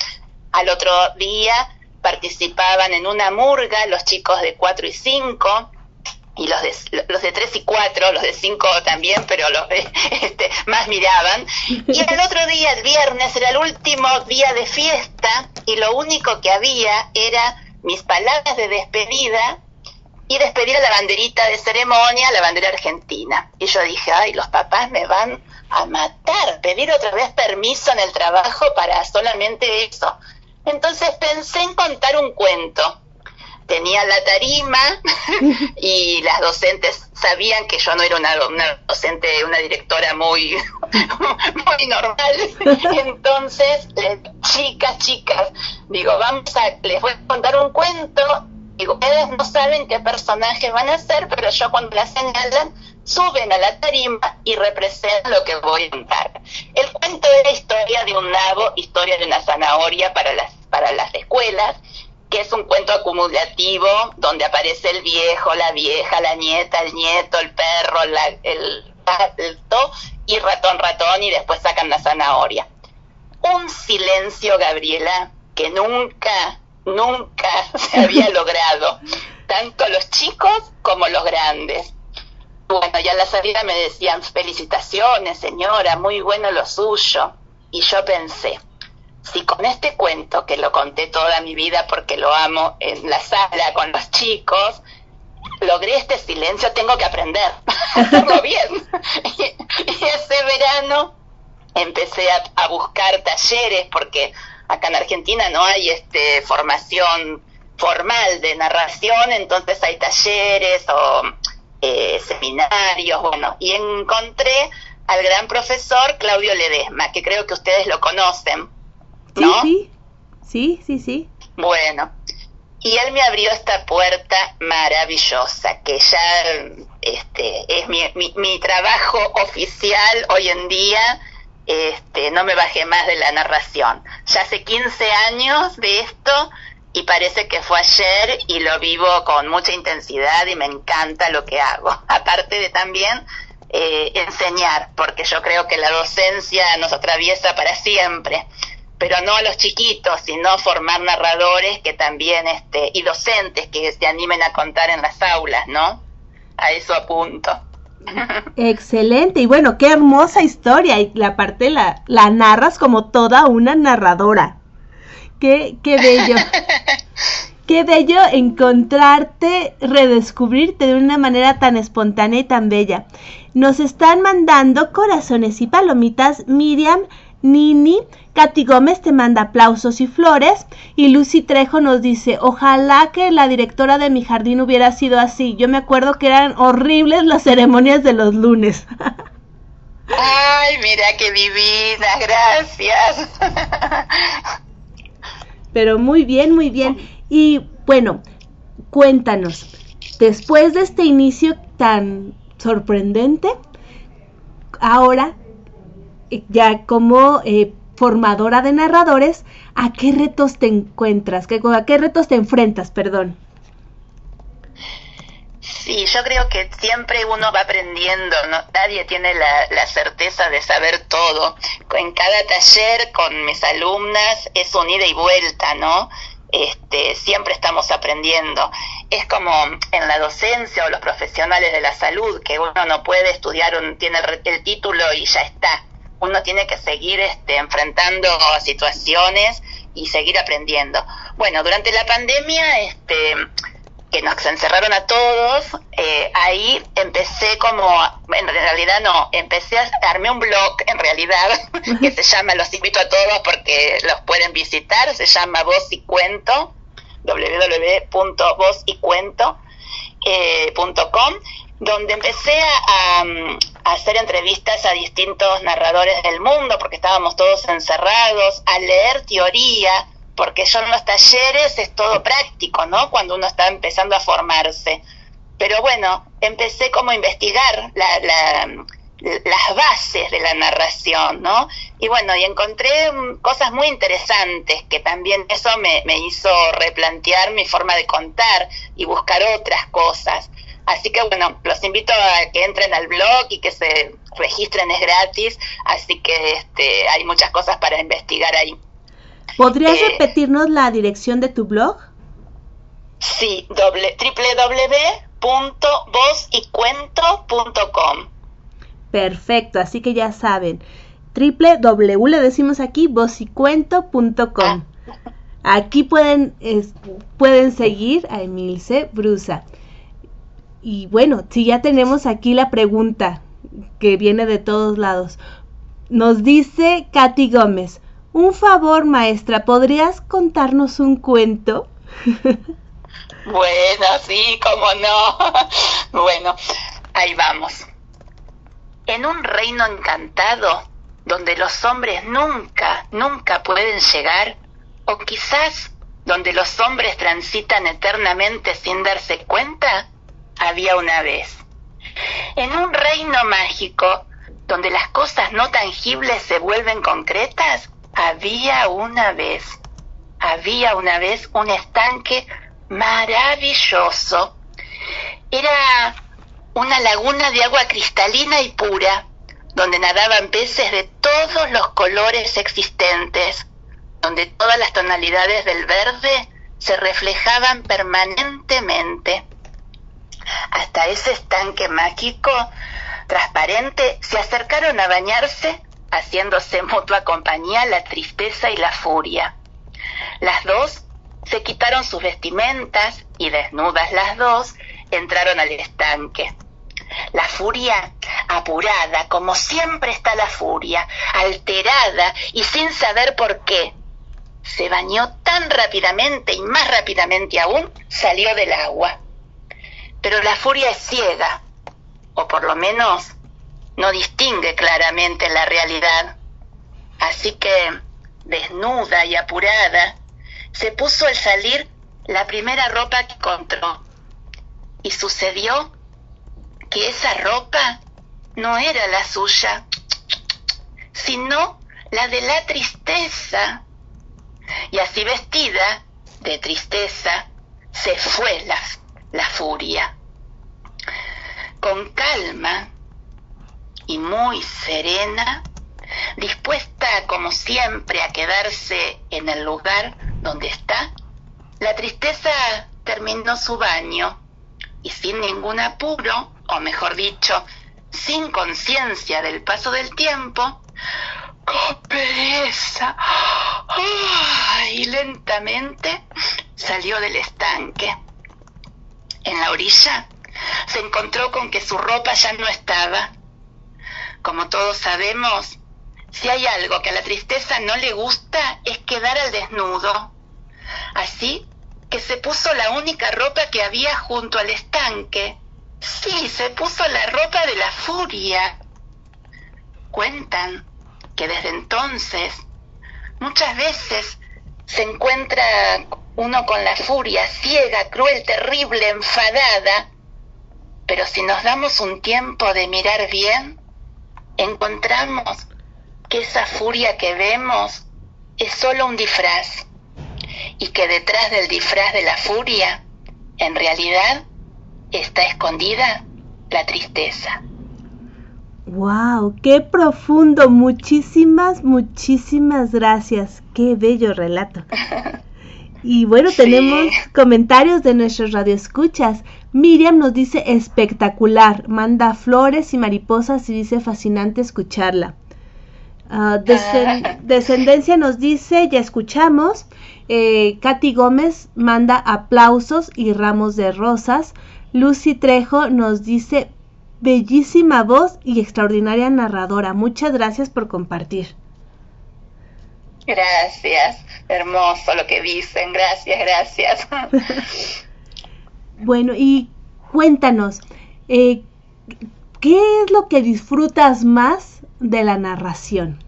S8: Al otro día participaban en una murga los chicos de 4 y 5 y los de, los de 3 y 4, los de 5 también, pero los de, este, más miraban. Y el otro día, el viernes, era el último día de fiesta y lo único que había era mis palabras de despedida y despedir a la banderita de ceremonia, la bandera argentina. Y yo dije, ay, los papás me van a matar, pedir otra vez permiso en el trabajo para solamente eso. Entonces pensé en contar un cuento. Tenía la tarima y las docentes sabían que yo no era una, docente, una directora muy, muy normal. Entonces, chicas, chicas, digo, vamos a, les voy a contar un cuento Digo, ustedes no saben qué personajes van a ser, pero yo cuando la señalan, suben a la tarima y representan lo que voy a contar. El cuento es la historia de un nabo, historia de una zanahoria para las, para las escuelas, que es un cuento acumulativo donde aparece el viejo, la vieja, la nieta, el nieto, el perro, el salto y ratón, ratón y después sacan la zanahoria. Un silencio, Gabriela, que nunca, nunca se había logrado, tanto los chicos como los grandes. Bueno, ya la salida me decían, felicitaciones señora, muy bueno lo suyo. Y yo pensé, si con este cuento, que lo conté toda mi vida porque lo amo en la sala con los chicos, logré este silencio, tengo que aprender hacerlo bien. y, ese verano empecé a, buscar talleres porque acá en Argentina no hay este formación formal de narración, entonces hay talleres o eh, seminarios, bueno, y encontré al gran profesor Claudio Ledesma, que creo que ustedes lo conocen. ¿no?
S1: Sí, sí, sí, sí,
S8: Bueno, y él me abrió esta puerta maravillosa, que ya este, es mi, mi, trabajo oficial hoy en día, este, no me bajé más de la narración. Ya hace 15 años de esto y parece que fue ayer y lo vivo con mucha intensidad y me encanta lo que hago. Aparte de también eh, enseñar, porque yo creo que la docencia nos atraviesa para siempre pero no a los chiquitos, sino formar narradores que también, este, y docentes que se animen a contar en las aulas, ¿no? A eso apunto.
S1: Excelente, y bueno, qué hermosa historia, y la parte la, la narras como toda una narradora. Qué, qué bello. qué bello encontrarte, redescubrirte de una manera tan espontánea y tan bella. Nos están mandando corazones y palomitas Miriam, Nini, Katy Gómez te manda aplausos y flores y Lucy Trejo nos dice, ojalá que la directora de mi jardín hubiera sido así. Yo me acuerdo que eran horribles las ceremonias de los lunes.
S8: Ay, mira qué divina, gracias.
S1: Pero muy bien, muy bien. Y bueno, cuéntanos, después de este inicio tan sorprendente, ahora ya como eh, formadora de narradores, ¿a qué retos te encuentras? ¿A qué retos te enfrentas, perdón?
S8: Sí, yo creo que siempre uno va aprendiendo, ¿no? nadie tiene la, certeza de saber todo. En cada taller con mis alumnas es un ida y vuelta, ¿no? Este, siempre estamos aprendiendo. Es como en la docencia o los profesionales de la salud, que uno no puede estudiar, un, tiene el título y ya está uno tiene que seguir este, enfrentando situaciones y seguir aprendiendo. Bueno, durante la pandemia, este, que nos encerraron a todos, eh, ahí empecé como, en realidad no, empecé a, armé un blog en realidad, que se llama, los invito a todos porque los pueden visitar, se llama Voz y Cuento, www.vozycuento.com, donde empecé a, hacer entrevistas a distintos narradores del mundo, porque estábamos todos encerrados, a leer teoría, porque yo en los talleres es todo práctico, ¿no? Cuando uno está empezando a formarse. Pero bueno, empecé como a investigar las bases de la narración, ¿no? Y bueno, y encontré cosas muy interesantes que también eso me, me hizo replantear mi forma de contar y buscar otras cosas. Así que bueno, los invito a que entren al blog y que se registren, es gratis, así que este, hay muchas cosas para investigar ahí.
S1: ¿Podrías eh, repetirnos la dirección de tu blog?
S8: Sí, www.vozycuento.com.
S1: Perfecto, así que ya saben, www le decimos aquí, vozycuento.com. Ah. Aquí pueden, pueden seguir a Emilce Brusa. Y bueno, si ya tenemos aquí la pregunta que viene de todos lados. Nos dice Katy Gómez, un favor maestra, ¿podrías contarnos un cuento?
S8: bueno, sí, cómo no. bueno, ahí vamos. En un reino encantado, donde los hombres nunca, nunca pueden llegar, o quizás donde los hombres transitan eternamente sin darse cuenta, había una vez. En un reino mágico, donde las cosas no tangibles se vuelven concretas, había una vez, había una vez un estanque maravilloso. Era una laguna de agua cristalina y pura, donde nadaban peces de todos los colores existentes, donde todas las tonalidades del verde se reflejaban permanentemente. Hasta ese estanque mágico, transparente, se acercaron a bañarse, haciéndose mutua compañía la tristeza y la furia. Las dos se quitaron sus vestimentas y desnudas las dos entraron al estanque. La furia, apurada, como siempre está la furia, alterada y sin saber por qué, se bañó tan rápidamente y más rápidamente aún salió del agua. Pero la furia es ciega, o por lo menos no distingue claramente la realidad. Así que, desnuda y apurada, se puso al salir la primera ropa que encontró. Y sucedió que esa ropa no era la suya, sino la de la tristeza. Y así vestida de tristeza, se fue la, la furia. Con calma y muy serena, dispuesta como siempre a quedarse en el lugar donde está, la tristeza terminó su baño y sin ningún apuro, o mejor dicho, sin conciencia del paso del tiempo, ¡con pereza! y lentamente salió del estanque. En la orilla se encontró con que su ropa ya no estaba. Como todos sabemos, si hay algo que a la tristeza no le gusta es quedar al desnudo. Así que se puso la única ropa que había junto al estanque. Sí, se puso la ropa de la furia. Cuentan que desde entonces muchas veces se encuentra uno con la furia ciega, cruel, terrible, enfadada, pero si nos damos un tiempo de mirar bien, encontramos que esa furia que vemos es solo un disfraz y que detrás del disfraz de la furia, en realidad, está escondida la tristeza.
S1: ¡Wow! ¡Qué profundo! Muchísimas, muchísimas gracias. ¡Qué bello relato! Y bueno, tenemos comentarios de nuestros radioescuchas. Miriam nos dice espectacular, manda flores y mariposas y dice fascinante escucharla. Ah, descendencia nos dice, ya escuchamos. Eh, Katy Gómez manda aplausos y ramos de rosas. Lucy Trejo nos dice, bellísima voz y extraordinaria narradora. Muchas gracias por compartir.
S8: Gracias, hermoso lo que dicen, gracias, gracias.
S1: bueno, y cuéntanos, eh, ¿qué es lo que disfrutas más de la narración?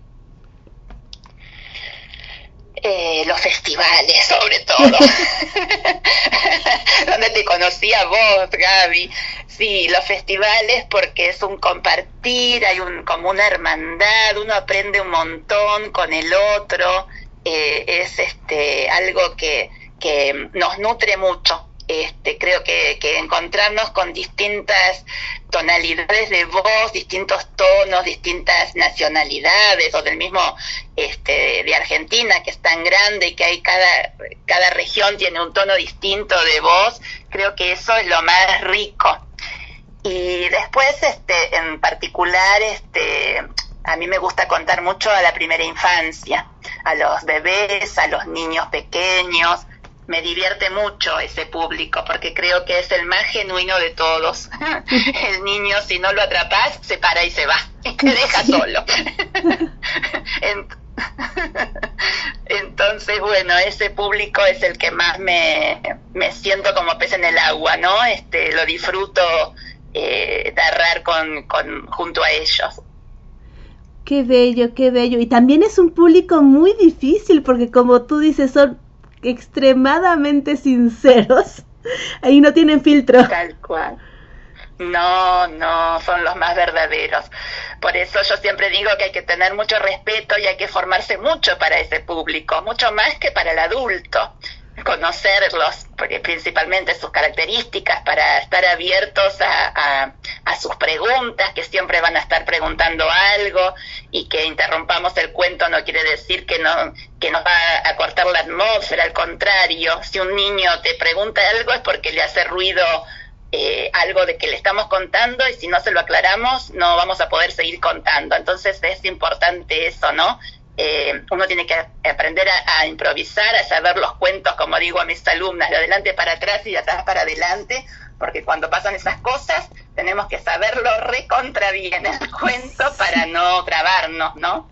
S8: Eh, los festivales, sobre todo. Donde te conocí a vos, Gaby. Sí, los festivales porque es un compartir, hay un, como una hermandad, uno aprende un montón con el otro, eh, es este algo que, que nos nutre mucho. Este, creo que, que, encontrarnos con distintas tonalidades de voz, distintos tonos, distintas nacionalidades, o del mismo este, de Argentina, que es tan grande y que hay cada, cada región tiene un tono distinto de voz, creo que eso es lo más rico. Y después, este, en particular, este, a mí me gusta contar mucho a la primera infancia, a los bebés, a los niños pequeños, me divierte mucho ese público porque creo que es el más genuino de todos. el niño, si no lo atrapas, se para y se va y te deja solo. Entonces, bueno, ese público es el que más me, me siento como pez en el agua, ¿no? Este, lo disfruto eh, narrar con, con, junto a ellos.
S1: Qué bello, qué bello. Y también es un público muy difícil porque como tú dices, son extremadamente sinceros. Ahí no tienen filtro.
S8: Tal cual. No, no, son los más verdaderos. Por eso yo siempre digo que hay que tener mucho respeto y hay que formarse mucho para ese público, mucho más que para el adulto. Conocerlos, principalmente sus características, para estar abiertos a, sus preguntas, que siempre van a estar preguntando algo, y que interrumpamos el cuento no quiere decir que, no, que nos va a cortar la atmósfera, al contrario, si un niño te pregunta algo es porque le hace ruido eh, algo de que le estamos contando y si no se lo aclaramos no vamos a poder seguir contando. Entonces es importante eso, ¿no? Eh, uno tiene que aprender a, improvisar, a saber los cuentos, como digo a mis alumnas, de adelante para atrás y de atrás para adelante, porque cuando pasan esas cosas tenemos que saberlo recontra bien el cuento para no trabarnos, ¿no?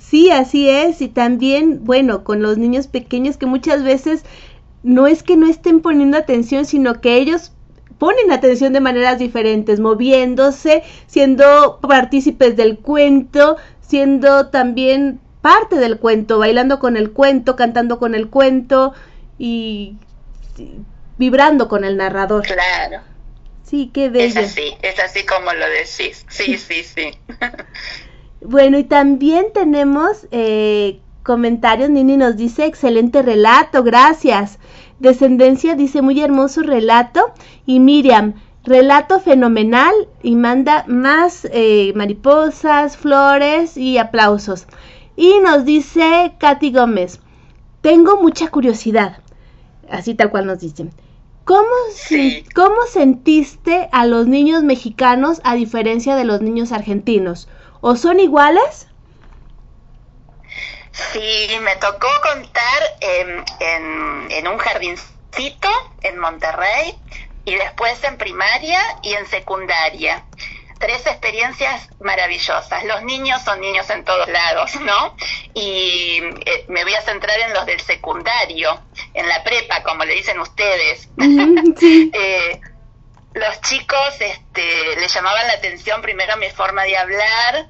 S1: Sí, así es, y también, bueno, con los niños pequeños que muchas veces no es que no estén poniendo atención, sino que ellos ponen atención de maneras diferentes, moviéndose, siendo partícipes del cuento, siendo también parte del cuento, bailando con el cuento, cantando con el cuento y vibrando con el narrador.
S8: Claro.
S1: Sí, qué bello.
S8: Es así, es así como lo decís. Sí, sí, sí.
S1: bueno, y también tenemos eh, comentarios. Nini nos dice, excelente relato, gracias. Descendencia dice muy hermoso relato. Y Miriam, relato fenomenal y manda más eh, mariposas, flores y aplausos. Y nos dice Katy Gómez, tengo mucha curiosidad. Así tal cual nos dicen. ¿Cómo, ¿Cómo sentiste a los niños mexicanos a diferencia de los niños argentinos? ¿O son iguales?
S8: Sí, me tocó contar en, en, un jardincito en Monterrey y después en primaria y en secundaria tres experiencias maravillosas. Los niños son niños en todos lados, ¿no? Y eh, me voy a centrar en los del secundario, en la prepa, como le dicen ustedes. Eh, los chicos este, le llamaban la atención primero mi forma de hablar,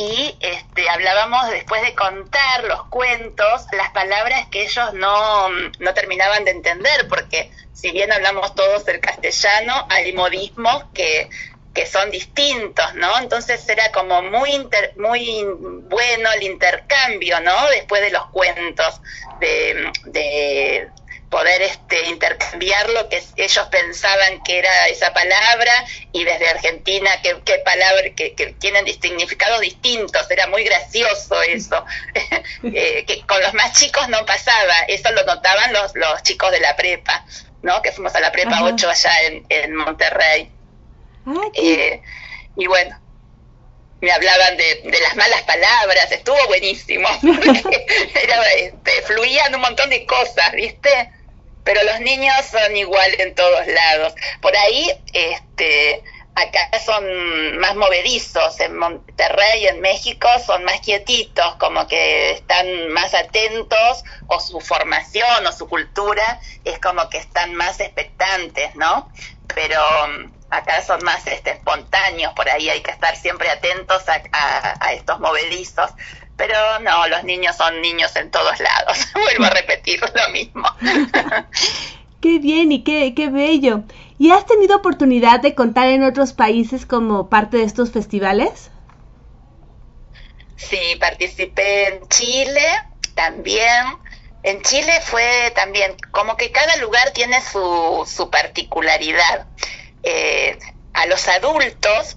S8: y este, hablábamos después de contar los cuentos, las palabras que ellos no, no terminaban de entender, porque si bien hablamos todos el castellano, hay modismos que, que son distintos, ¿no? Entonces era como muy, muy bueno el intercambio, ¿no? Después de los cuentos, de, poder este, intercambiar lo que ellos pensaban que era esa palabra y desde Argentina qué, qué palabra que, que, tienen significados distintos. Era muy gracioso eso. Eh, que con los más chicos no pasaba. Eso lo notaban los, los chicos de la prepa no que fuimos a la prepa 8 allá en, en Monterrey. Eh, y bueno me hablaban de, de, las malas palabras, estuvo buenísimo, era, este, fluían un montón de cosas, ¿viste? Pero los niños son igual en todos lados. Por ahí, este, acá son más movedizos, en Monterrey, en México, son más quietitos, como que están más atentos, o su formación o su cultura es como que están más expectantes, ¿no? Pero um, acá son más este, espontáneos, por ahí hay que estar siempre atentos a estos movedizos pero no, los niños son niños en todos lados. Vuelvo a repetir lo mismo.
S1: qué bien y qué, qué bello. ¿Y has tenido oportunidad de contar en otros países como parte de estos festivales?
S8: Sí, participé en Chile también. En Chile fue también como que cada lugar tiene su, su particularidad. Eh, a los adultos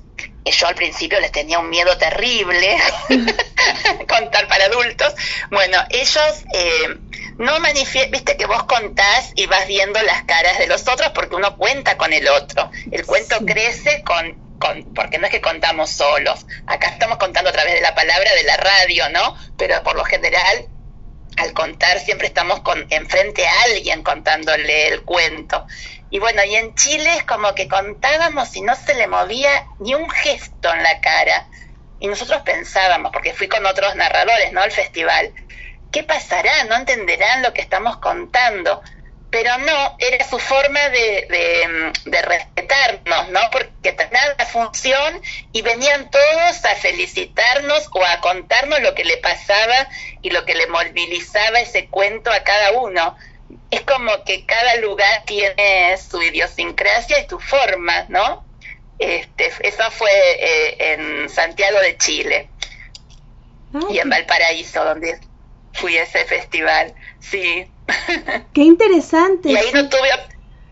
S8: yo al principio les tenía un miedo terrible contar para adultos. Bueno, ellos eh, no manifiestan, viste que vos contás y vas viendo las caras de los otros porque uno cuenta con el otro. El cuento crece con, con, porque no es que contamos solos. Acá estamos contando a través de la palabra de la radio, ¿no? Pero por lo general al contar siempre estamos con enfrente a alguien contándole el cuento. Y bueno, y en Chile es como que contábamos y no se le movía ni un gesto en la cara. Y nosotros pensábamos, porque fui con otros narradores, ¿no? Al festival, ¿qué pasará? ¿No entenderán lo que estamos contando? Pero no, era su forma de, de, respetarnos, ¿no? Porque tenían la función y venían todos a felicitarnos o a contarnos lo que le pasaba y lo que le movilizaba ese cuento a cada uno es como que cada lugar tiene su idiosincrasia y su forma, ¿no? Este, eso fue eh, en Santiago de Chile y en Valparaíso, donde fui a ese festival. Sí.
S1: Qué interesante.
S8: Y ahí no tuve...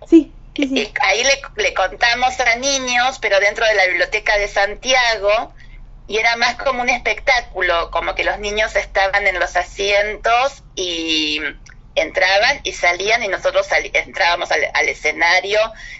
S1: Sí. Sí, sí.
S8: Ahí le, le, contamos a niños, pero dentro de la biblioteca de Santiago, y era más como un espectáculo, como que los niños estaban en los asientos y entraban y salían y nosotros entrábamos al, escenario,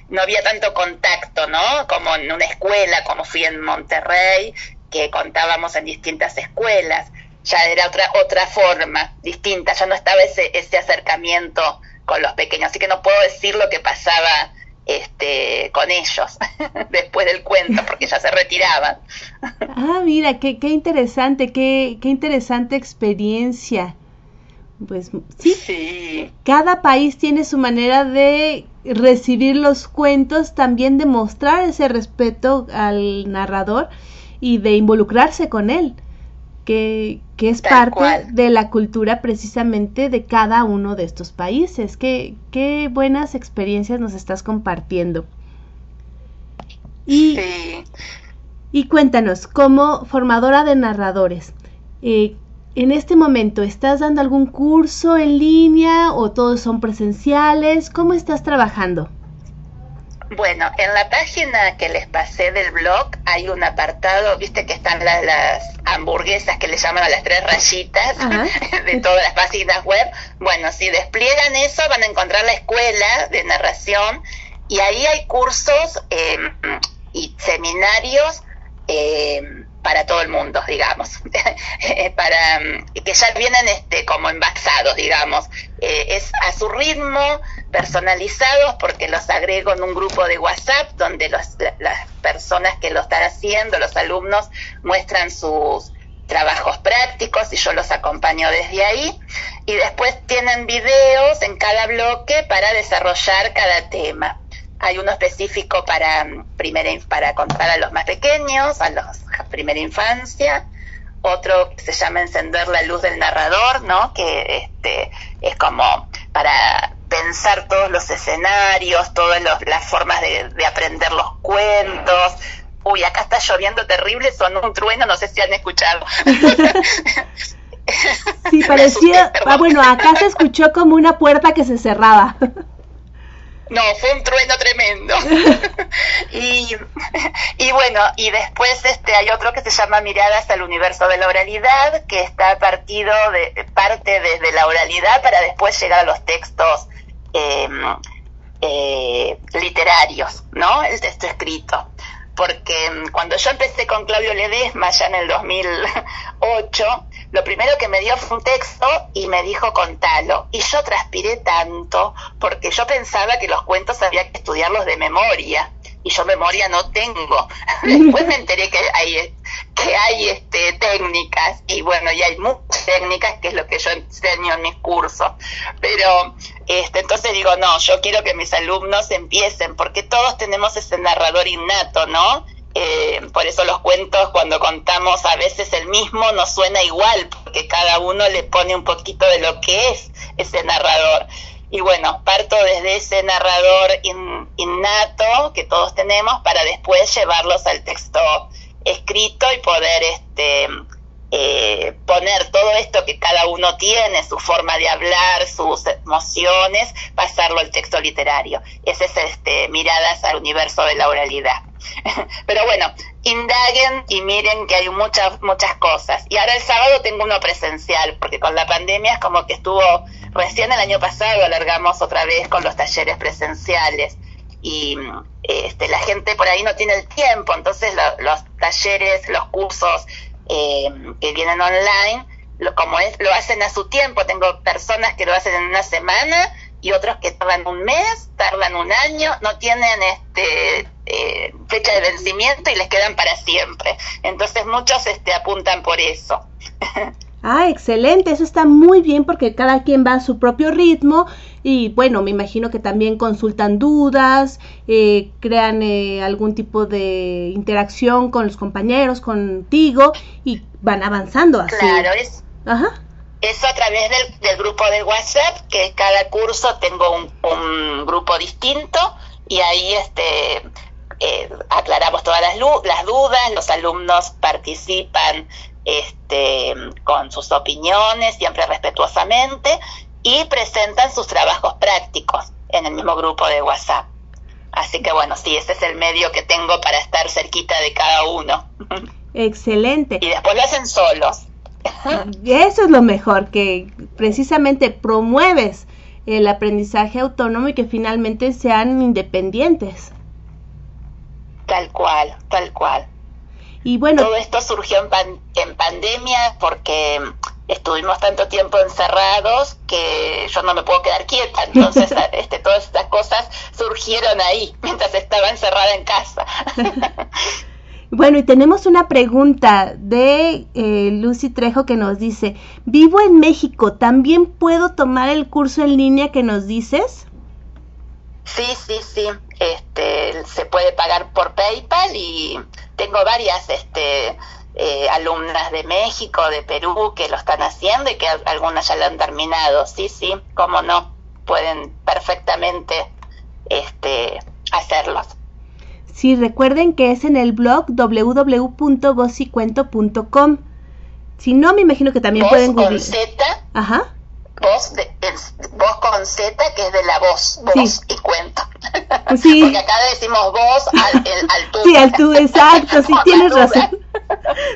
S8: no había tanto contacto, ¿no? Como en una escuela, como fui en Monterrey, que contábamos en distintas escuelas, ya era otra otra forma, distinta, ya no estaba ese ese acercamiento con los pequeños, así que no puedo decir lo que pasaba este, con ellos después del cuento, porque ya se retiraban.
S1: Ah, mira, qué, qué interesante, qué, qué interesante experiencia. Pues sí,
S8: sí,
S1: cada país tiene su manera de recibir los cuentos, también de mostrar ese respeto al narrador y de involucrarse con él que, es parte de la cultura precisamente de cada uno de estos países. Qué, qué buenas experiencias nos estás compartiendo. Y, y cuéntanos, como formadora de narradores, eh, en este momento, ¿estás dando algún curso en línea o todos son presenciales? ¿Cómo estás trabajando?
S8: Bueno, en la página que les pasé del blog hay un apartado, viste que están las, hamburguesas que le llaman a las tres rayitas de todas las páginas web. Bueno, si despliegan eso van a encontrar la escuela de narración y ahí hay cursos eh, y seminarios eh, para todo el mundo, digamos, para que ya vienen este como envasados, digamos, eh, es a su ritmo, personalizados, porque los agrego en un grupo de WhatsApp donde las personas que lo están haciendo, los alumnos, muestran sus trabajos prácticos y yo los acompaño desde ahí. Y después tienen videos en cada bloque para desarrollar cada tema. Hay uno específico para, primera, para contar a los más pequeños, a los primera infancia, otro que se llama encender la luz del narrador, ¿no? Que este, es como para pensar todos los escenarios, todas las formas de, aprender los cuentos. Uy, acá está lloviendo terrible, son un trueno, no sé si han escuchado.
S1: Sí, parecía, ah, bueno, acá se escuchó como una puerta que se cerraba.
S8: No, fue un trueno tremendo. y, y, bueno, y después este hay otro que se llama Miradas al universo de la oralidad, que está partido de parte desde la oralidad para después llegar a los textos em, eh, literarios, ¿no? El texto escrito. Porque em, cuando yo empecé con Claudio Ledesma ya en el 2008, lo primero que me dio fue un texto y me dijo contalo. Y yo transpiré tanto porque yo pensaba que los cuentos había que estudiarlos de memoria. Y yo memoria no tengo. Después me enteré que hay, que hay este, técnicas y bueno, y hay muchas técnicas que es lo que yo enseño en mis cursos. Pero este, entonces digo, no, yo quiero que mis alumnos empiecen porque todos tenemos ese narrador innato, ¿no? Eh, por eso los cuentos cuando contamos a veces el mismo nos suena igual, porque cada uno le pone un poquito de lo que es ese narrador. Y bueno, parto desde ese narrador innato que todos tenemos para después llevarlos al texto escrito y poder este, eh, poner todo esto que cada uno tiene, su forma de hablar, sus emociones, pasarlo al texto literario. Ese es este, miradas al universo de la oralidad. Pero bueno, indaguen y miren que hay muchas, muchas cosas. Y ahora el sábado tengo uno presencial, porque con la pandemia es como que estuvo, recién el año pasado alargamos otra vez con los talleres presenciales. Y este, la gente por ahí no tiene el tiempo, entonces los talleres, los cursos eh, que vienen online, lo, como es, lo hacen a su tiempo. Tengo personas que lo hacen en una semana y otros que tardan un mes, tardan un año, no tienen este eh, fecha de vencimiento y les quedan para siempre. Entonces muchos este, apuntan por eso.
S1: Ah, excelente, eso está muy bien porque cada quien va a su propio ritmo y bueno, me imagino que también consultan dudas, eh, crean eh, algún tipo de interacción con los compañeros, contigo y van avanzando así.
S8: Claro, es, Ajá. Eso a través del, grupo de WhatsApp, que cada curso tengo un, grupo distinto y ahí este eh, aclaramos todas las, las dudas, los alumnos participan este, con sus opiniones, siempre respetuosamente, y presentan sus trabajos prácticos en el mismo grupo de WhatsApp. Así que bueno, sí, ese es el medio que tengo para estar cerquita de cada uno.
S1: Excelente.
S8: Y después lo hacen solos.
S1: Eso es lo mejor, que precisamente promueves el aprendizaje autónomo y que finalmente sean independientes.
S8: Tal cual, tal cual.
S1: Y bueno,
S8: todo esto surgió en, en pandemia porque estuvimos tanto tiempo encerrados que yo no me puedo quedar quieta. Entonces, este, todas estas cosas surgieron ahí mientras estaba encerrada en casa.
S1: Bueno, y tenemos una pregunta de eh, Lucy Trejo que nos dice, vivo en México, ¿también puedo tomar el curso en línea que nos dices?
S8: Sí, sí, sí, este, se puede pagar por PayPal y tengo varias este, eh, alumnas de México, de Perú, que lo están haciendo y que algunas ya lo han terminado. Sí, sí, cómo no, pueden perfectamente este, hacerlos.
S1: Sí, recuerden que es en el blog www.vosicuento.com. Si no, me imagino que también pueden
S8: con Z.
S1: Ajá.
S8: Voz, de, voz con Z, que es de la voz, voz y cuento. Sí. Porque acá decimos voz al, al tú.
S1: Sí, al tú, exacto, sí tienes razón.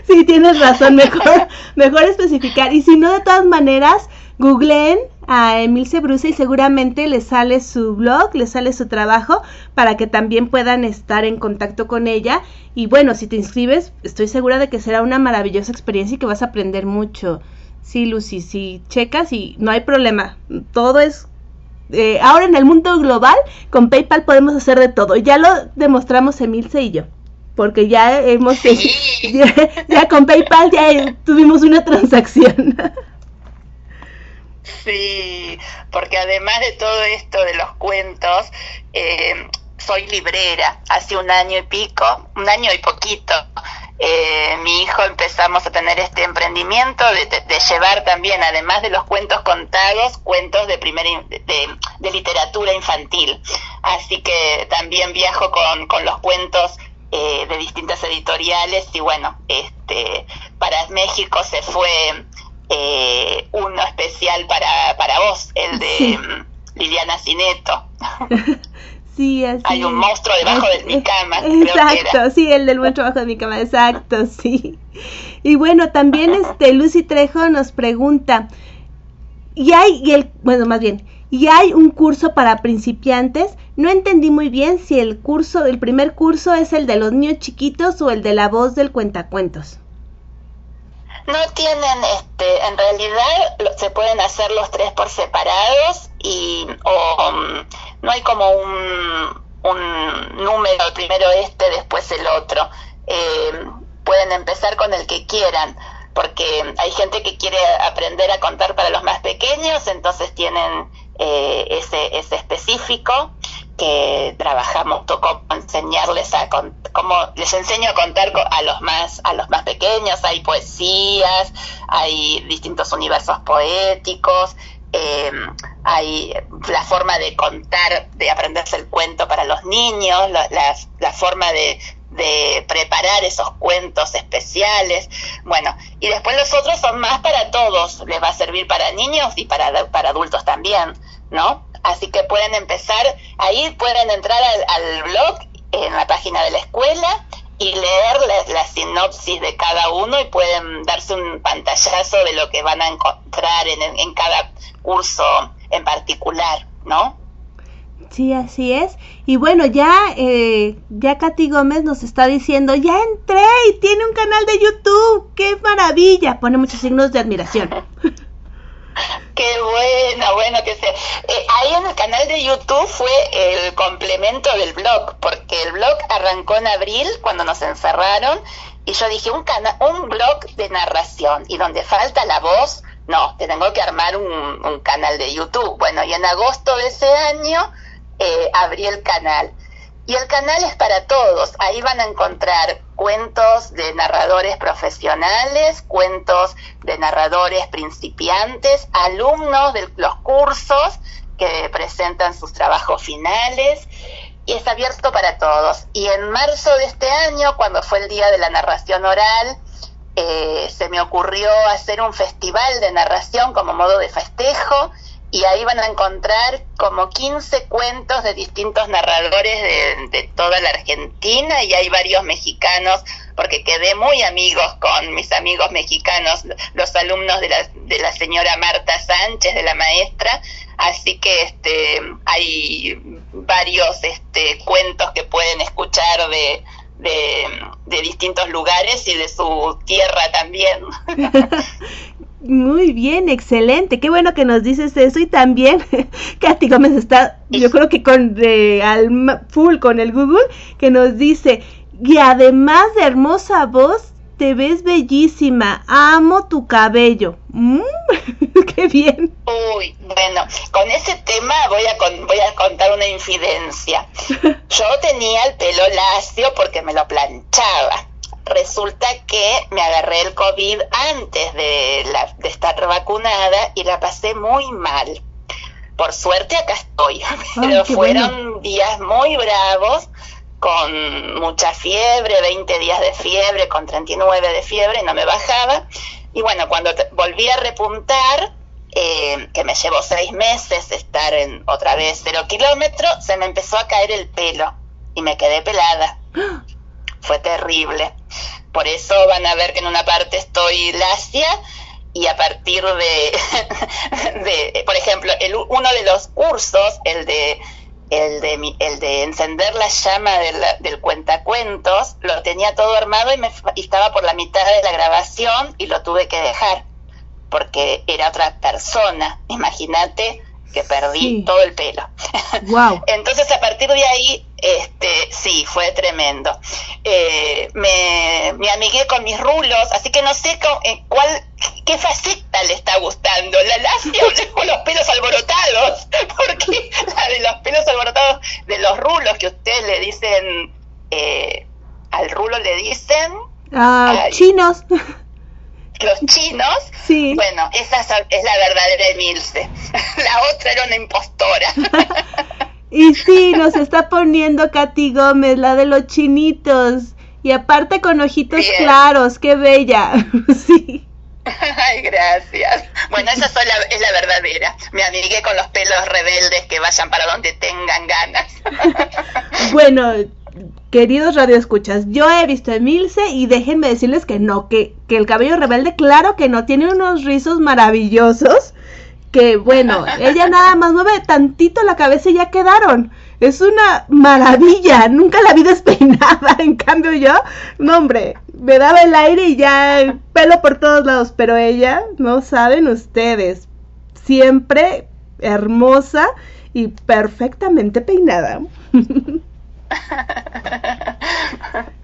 S1: Sí, tienes razón, mejor, mejor especificar. Y si no, de todas maneras, googleen a Emilce Bruce y seguramente les sale su blog, les sale su trabajo para que también puedan estar en contacto con ella. Y bueno, si te inscribes, estoy segura de que será una maravillosa experiencia y que vas a aprender mucho. Sí, Lucy, si checas y no hay problema. Todo es... Eh, ahora en el mundo global, con PayPal podemos hacer de todo. Ya lo demostramos Emilce y yo. Porque ya hemos... ya con PayPal ya tuvimos una transacción.
S8: Sí, porque además de todo esto de los cuentos, eh, soy librera. Hace un año y pico, un año y poquito, eh, mi hijo empezamos a tener este emprendimiento de, llevar también, además de los cuentos contados, cuentos de, primer, de, literatura infantil. Así que también viajo con, con los cuentos eh, de distintas editoriales y bueno, este, para México se fue eh, uno especial para, para vos, el de Liliana Cineto.
S1: Sí, así.
S8: Hay un monstruo debajo de mi cama.
S1: Exacto, sí, el del monstruo debajo de mi cama, exacto, sí. Y bueno, también este Lucy Trejo nos pregunta, y hay, y el, bueno, más bien, y hay un curso para principiantes. No entendí muy bien si el curso, el primer curso es el de los niños chiquitos o el de la voz del cuentacuentos
S8: no tienen, este, en realidad se pueden hacer los tres por separados y o, um, no hay como un, un número, primero este, después el otro. Eh, pueden empezar con el que quieran, porque hay gente que quiere aprender a contar para los más pequeños, entonces tienen eh, ese, ese específico que trabajamos cómo enseñarles a cómo les enseño a contar a los más a los más pequeños hay poesías hay distintos universos poéticos em, hay la forma de contar de aprenderse el cuento para los niños la, forma de, de preparar esos cuentos especiales. Bueno, y después los otros son más para todos, les va a servir para niños y para, para adultos también, ¿no? Así que pueden empezar, ahí pueden entrar al, blog en la página de la escuela y leer la, sinopsis de cada uno y pueden darse un pantallazo de lo que van a encontrar en, cada curso en particular, ¿no?
S1: Sí, así es. Y bueno, ya, eh, ya Katy Gómez nos está diciendo, ya entré y tiene un canal de YouTube, qué maravilla. Pone muchos signos de admiración.
S8: Qué bueno, bueno que sea. Eh, ahí en el canal de YouTube fue el complemento del blog, porque el blog arrancó en abril cuando nos encerraron y yo dije un un blog de narración y donde falta la voz, no, te tengo que armar un, canal de YouTube. Bueno, y en agosto de ese año eh, abrí el canal y el canal es para todos. Ahí van a encontrar cuentos de narradores profesionales, cuentos de narradores principiantes, alumnos de los cursos que presentan sus trabajos finales y es abierto para todos. Y en marzo de este año, cuando fue el Día de la Narración Oral, eh, se me ocurrió hacer un festival de narración como modo de festejo y ahí van a encontrar como 15 cuentos de distintos narradores de, toda la Argentina y hay varios mexicanos, porque quedé muy amigos con mis amigos mexicanos, los alumnos de la, de la señora Marta Sánchez, de la maestra, así que este, hay varios este, cuentos que pueden escuchar de, de, de, distintos lugares y de su tierra también.
S1: Muy bien, excelente. Qué bueno que nos dices eso y también Katy Gómez está, yo creo que con de, al full con el Google, que nos dice, y además de hermosa voz, te ves bellísima, amo tu cabello. Mm, qué bien.
S8: Uy, bueno, con ese tema voy a, voy a contar una infidencia. Yo tenía el pelo lacio porque me lo planchaba resulta que me agarré el COVID antes de, de estar vacunada y la pasé muy mal. Por suerte acá estoy, pero fueron días muy bravos, con mucha fiebre, 20 días de fiebre, con 39 de fiebre, no me bajaba. Y bueno, cuando volví a repuntar, eh, que me llevó seis meses estar en otra vez cero kilómetros, se me empezó a caer el pelo y me quedé pelada. fue terrible. Por eso van a ver que en una parte estoy lacia y a partir de, de por ejemplo, el, uno de los cursos, el de el de, el de encender la llama del, cuentacuentos, lo tenía todo armado y, me, estaba por la mitad de la grabación y lo tuve que dejar porque era otra persona. Imagínate que perdí todo el pelo.
S1: Wow.
S8: Entonces a partir de ahí, este, sí, fue tremendo. Eh, me, me, amigué con mis rulos, así que no sé con, eh, cuál, qué faceta le está gustando, la lacia o los pelos alborotados, porque la de los pelos alborotados, de los rulos que ustedes le dicen, eh, al rulo le dicen...
S1: Ah, chinos
S8: los chinos,
S1: sí.
S8: bueno, esa es la verdadera Emilce. La otra era una impostora.
S1: y sí, nos está poniendo Katy Gómez, la de los chinitos. Y aparte con ojitos claros, qué bella. sí.
S8: Ay, gracias. Bueno, esa es la verdadera. Me amigué con los pelos rebeldes que vayan para donde tengan ganas.
S1: bueno, queridos radioescuchas, yo he visto a Emilce y déjenme decirles que no, que, que el cabello rebelde, claro que no, tiene unos rizos maravillosos, que bueno, ella nada más mueve tantito la cabeza y ya quedaron. Es una maravilla, nunca la vi despeinada, en cambio yo, no hombre, me daba el aire y ya pelo por todos lados, pero ella, no saben ustedes, siempre hermosa y perfectamente peinada.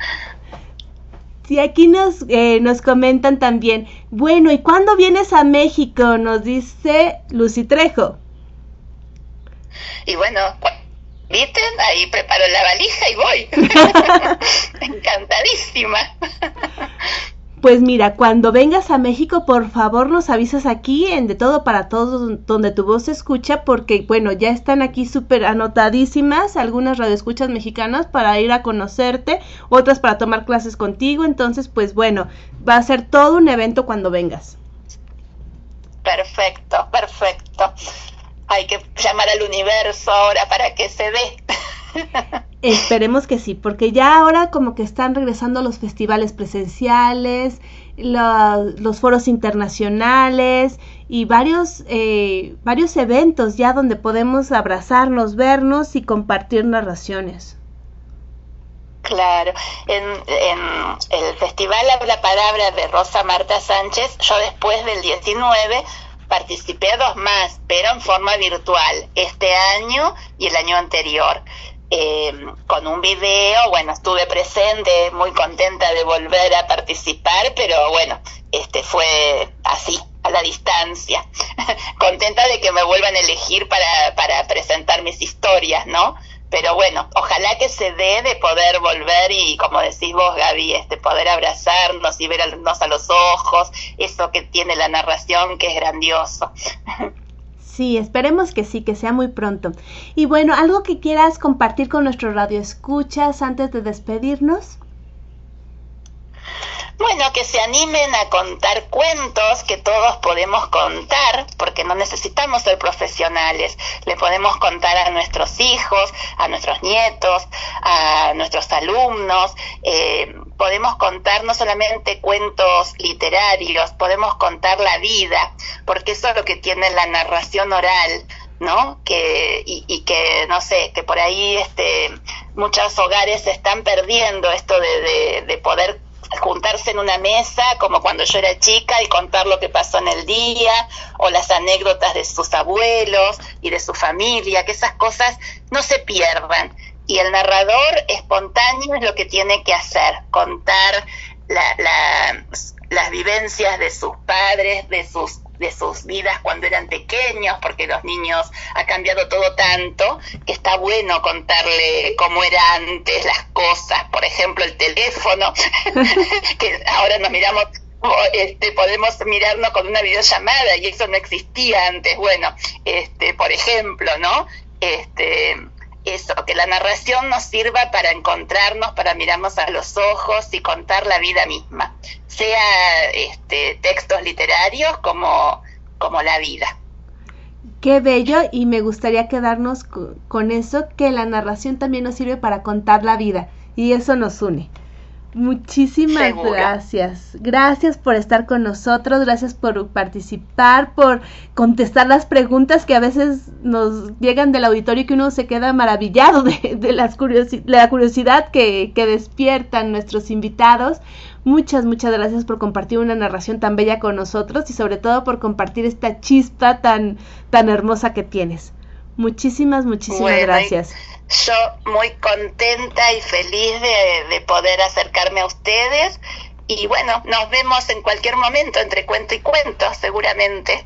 S1: Sí, aquí nos, eh, nos comentan también, bueno, ¿y cuándo vienes a México? Nos dice Lucy Trejo.
S8: Y bueno, ¿viste? Ahí preparo la valija y voy. Encantadísima.
S1: Pues mira, cuando vengas a México, por favor nos avisas aquí en De Todo para Todos, donde tu voz se escucha, porque bueno, ya están aquí súper anotadísimas algunas radioescuchas mexicanas para ir a conocerte, otras para tomar clases contigo, entonces pues bueno, va a ser todo un evento cuando vengas.
S8: Perfecto, perfecto. Hay que llamar al universo ahora para que se dé.
S1: Esperemos que sí, porque ya ahora como que están regresando los festivales presenciales, los foros internacionales y varios, eh, varios eventos ya donde podemos abrazarnos, vernos y compartir narraciones.
S8: Claro, en, el Festival Habla Palabra de Rosa Marta Sánchez, yo después del 19 participé dos más, pero en forma virtual, este año y el año anterior. Eh, con un video, bueno, estuve presente, muy contenta de volver a participar, pero bueno, este fue así, a la distancia. contenta de que me vuelvan a elegir para, para presentar mis historias, ¿no? Pero bueno, ojalá que se dé de poder volver y, como decís vos, Gaby, este, poder abrazarnos y vernos a los ojos, eso que tiene la narración que es grandioso.
S1: Sí, esperemos que sí, que sea muy pronto. Y bueno, algo que quieras compartir con nuestro radio escuchas antes de despedirnos.
S8: Bueno, que se animen a contar cuentos que todos podemos contar, porque no necesitamos ser profesionales. Le podemos contar a nuestros hijos, a nuestros nietos, a nuestros alumnos. Eh, podemos contar no solamente cuentos literarios, podemos contar la vida, porque eso es lo que tiene la narración oral. ¿no? Que, y, y, que, no sé, que por ahí este, muchos hogares se están perdiendo esto de, de, de poder juntarse en una mesa como cuando yo era chica y contar lo que pasó en el día o las anécdotas de sus abuelos y de su familia, que esas cosas no se pierdan. Y el narrador espontáneo es lo que tiene que hacer, contar la, la, las vivencias de sus padres, de sus de sus vidas cuando eran pequeños, porque los niños ha cambiado todo tanto, que está bueno contarle cómo era antes las cosas, por ejemplo el teléfono, que ahora nos miramos este, podemos mirarnos con una videollamada y eso no existía antes. Bueno, este, por ejemplo, ¿no? Este, eso, que la narración nos sirva para encontrarnos, para mirarnos a los ojos y contar la vida misma, sea este, textos literarios como, como la vida.
S1: Qué bello y me gustaría quedarnos con eso, que la narración también nos sirve para contar la vida y eso nos une. Muchísimas
S8: Seguro.
S1: gracias. Gracias por estar con nosotros, gracias por participar, por contestar las preguntas que a veces nos llegan del auditorio y que uno se queda maravillado de, de las curiosi la curiosidad que, que despiertan nuestros invitados. Muchas, muchas gracias por compartir una narración tan bella con nosotros y sobre todo por compartir esta chispa tan, tan hermosa que tienes. Muchísimas, muchísimas
S8: Bueno,
S1: gracias.
S8: Yo muy contenta y feliz de, de poder acercarme a ustedes y bueno, nos vemos en cualquier momento entre cuento y cuento, seguramente.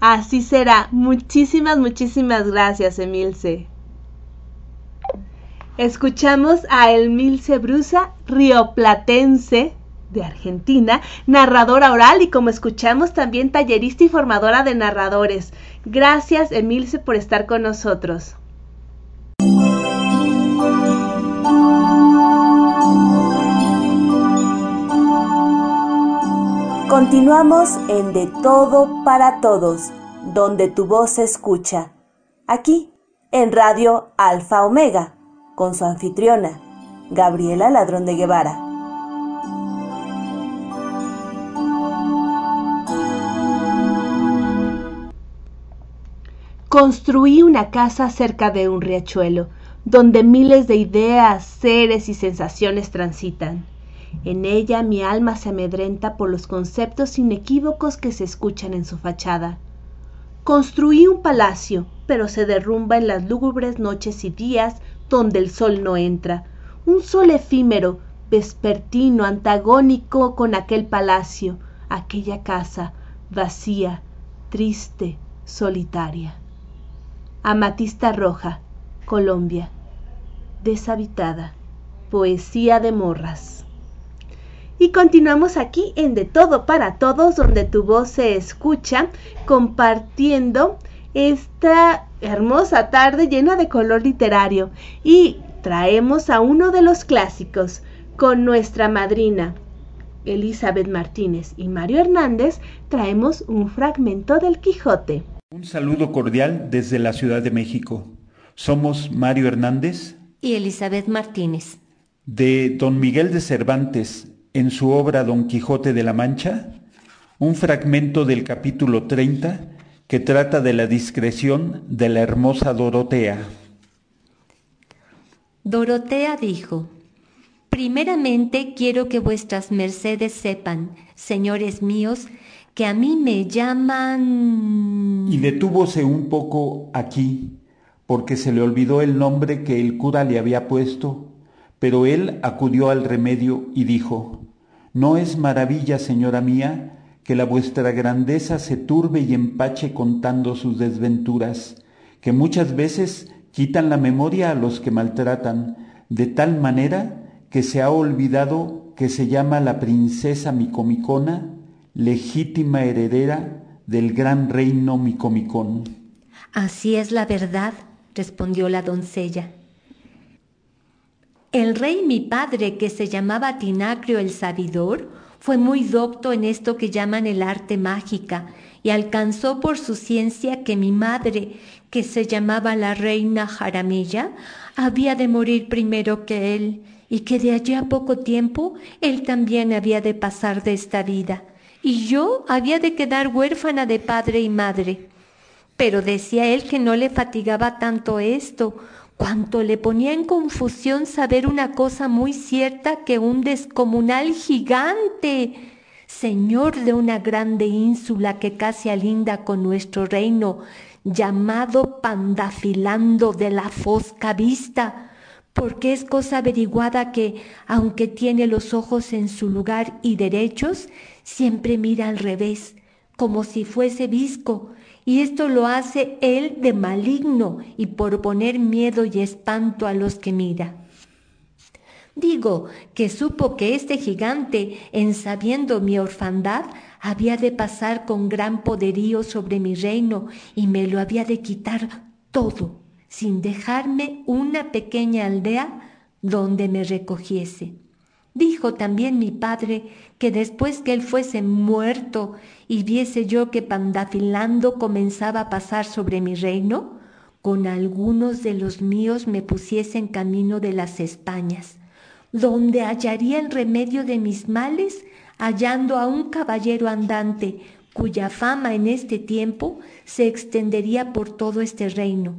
S1: Así será. Muchísimas, muchísimas gracias, Emilce. Escuchamos a Emilce Brusa, rioplatense de Argentina, narradora oral y como escuchamos también tallerista y formadora de narradores. Gracias, Emilce, por estar con nosotros.
S3: Continuamos en De Todo para Todos, donde tu voz se escucha. Aquí, en Radio Alfa Omega, con su anfitriona, Gabriela Ladrón de Guevara.
S1: Construí una casa cerca de un riachuelo, donde miles de ideas, seres y sensaciones transitan. En ella mi alma se amedrenta por los conceptos inequívocos que se escuchan en su fachada. Construí un palacio, pero se derrumba en las lúgubres noches y días donde el sol no entra. Un sol efímero, vespertino, antagónico con aquel palacio, aquella casa, vacía, triste, solitaria. Amatista Roja, Colombia. Deshabitada. Poesía de morras. Y continuamos aquí en De Todo para Todos, donde tu voz se escucha, compartiendo esta hermosa tarde llena de color literario. Y traemos a uno de los clásicos con nuestra madrina. Elizabeth Martínez y Mario Hernández traemos un fragmento del Quijote.
S9: Un saludo cordial desde la Ciudad de México. Somos Mario Hernández
S2: y Elizabeth Martínez.
S9: de Don Miguel de Cervantes en su obra Don Quijote de la Mancha, un fragmento del capítulo 30 que trata de la discreción de la hermosa Dorotea.
S2: Dorotea dijo, Primeramente quiero que vuestras mercedes sepan, señores míos, que a mí me llaman...
S9: Y detúvose un poco aquí, porque se le olvidó el nombre que el cura le había puesto, pero él acudió al remedio y dijo, No es maravilla, señora mía, que la vuestra grandeza se turbe y empache contando sus desventuras, que muchas veces quitan la memoria a los que maltratan, de tal manera que se ha olvidado que se llama la princesa Micomicona, legítima heredera del gran reino Micomicón.
S2: Así es la verdad, respondió la doncella. El rey mi padre, que se llamaba Tinacrio el Sabidor,
S10: fue muy docto en esto que llaman el arte mágica y alcanzó por su ciencia que mi madre, que se llamaba la reina Jaramilla, había de morir primero que él y que de allí a poco tiempo él también había de pasar de esta vida y yo había de quedar huérfana de padre y madre. Pero decía él que no le fatigaba tanto esto, cuanto le ponía en confusión saber una cosa muy cierta que un descomunal gigante, señor de una grande ínsula que casi alinda con nuestro reino, llamado Pandafilando de la Fosca Vista, porque es cosa averiguada que, aunque tiene los ojos en su lugar y derechos, siempre mira al revés, como si fuese visco, y esto lo hace él de maligno y por poner miedo y espanto a los que mira. Digo que supo que este gigante, en sabiendo mi orfandad, había de pasar con gran poderío sobre mi reino y me lo había de quitar todo, sin dejarme una pequeña aldea donde me recogiese. Dijo también mi padre que después que él fuese muerto y viese yo que Pandafilando comenzaba a pasar sobre mi reino, con algunos de los míos me pusiese en camino de las Españas, donde hallaría el remedio de mis males, hallando a un caballero andante, cuya fama en este tiempo se extendería por todo este reino,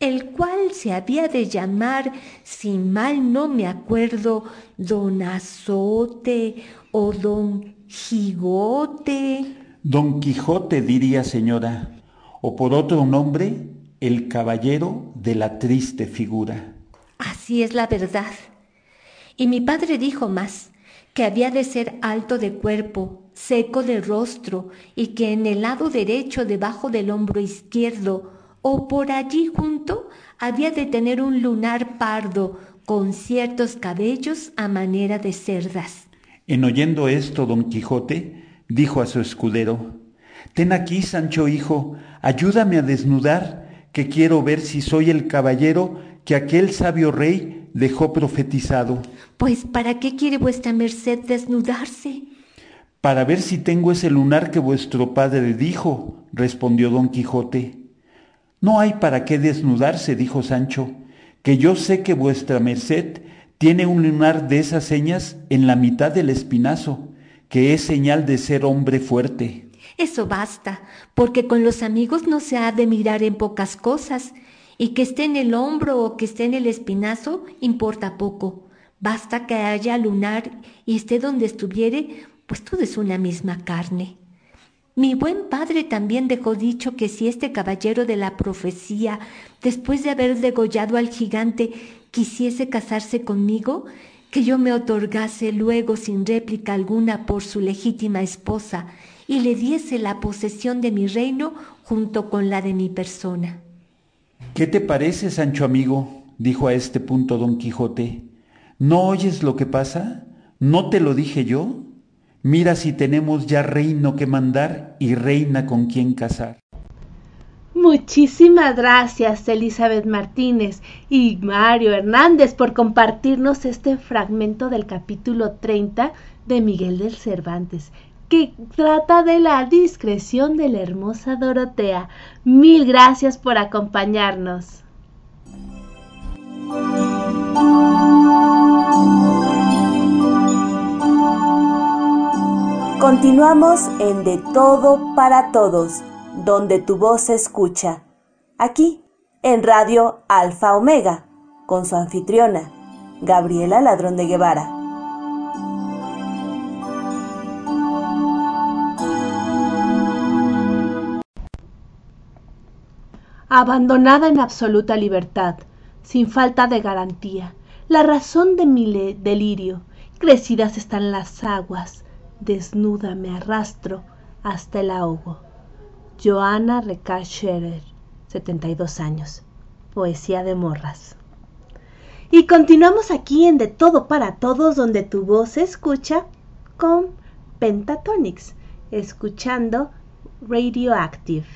S10: el cual se había de llamar, si mal no me acuerdo, don Azote o don Gigote.
S9: Don Quijote diría señora, o por otro nombre, el caballero de la triste figura.
S10: Así es la verdad. Y mi padre dijo más, que había de ser alto de cuerpo, seco de rostro, y que en el lado derecho debajo del hombro izquierdo o por allí junto había de tener un lunar pardo con ciertos cabellos a manera de cerdas.
S9: En oyendo esto, don Quijote dijo a su escudero, Ten aquí, Sancho hijo, ayúdame a desnudar, que quiero ver si soy el caballero que aquel sabio rey dejó profetizado.
S10: Pues, ¿para qué quiere vuestra merced desnudarse?
S9: Para ver si tengo ese lunar que vuestro padre dijo, respondió don Quijote. No hay para qué desnudarse, dijo Sancho, que yo sé que vuestra merced tiene un lunar de esas señas en la mitad del espinazo, que es señal de ser hombre fuerte.
S10: Eso basta, porque con los amigos no se ha de mirar en pocas cosas, y que esté en el hombro o que esté en el espinazo importa poco. Basta que haya lunar y esté donde estuviere, pues todo es una misma carne. Mi buen padre también dejó dicho que si este caballero de la profecía, después de haber degollado al gigante, quisiese casarse conmigo, que yo me otorgase luego sin réplica alguna por su legítima esposa y le diese la posesión de mi reino junto con la de mi persona.
S9: ¿Qué te parece, Sancho amigo? dijo a este punto don Quijote. ¿No oyes lo que pasa? ¿No te lo dije yo? Mira si tenemos ya reino que mandar y reina con quien casar.
S1: Muchísimas gracias Elizabeth Martínez y Mario Hernández por compartirnos este fragmento del capítulo 30 de Miguel del Cervantes, que trata de la discreción de la hermosa Dorotea. Mil gracias por acompañarnos.
S3: Continuamos en De Todo para Todos, donde tu voz se escucha. Aquí, en Radio Alfa Omega, con su anfitriona, Gabriela Ladrón de Guevara.
S1: Abandonada en absoluta libertad, sin falta de garantía, la razón de mi delirio, crecidas están las aguas, desnuda me arrastro hasta el ahogo. Joana Reca Scherer, 72 años. Poesía de morras. Y continuamos aquí en De Todo para Todos, donde tu voz se escucha con Pentatonics, escuchando Radioactive.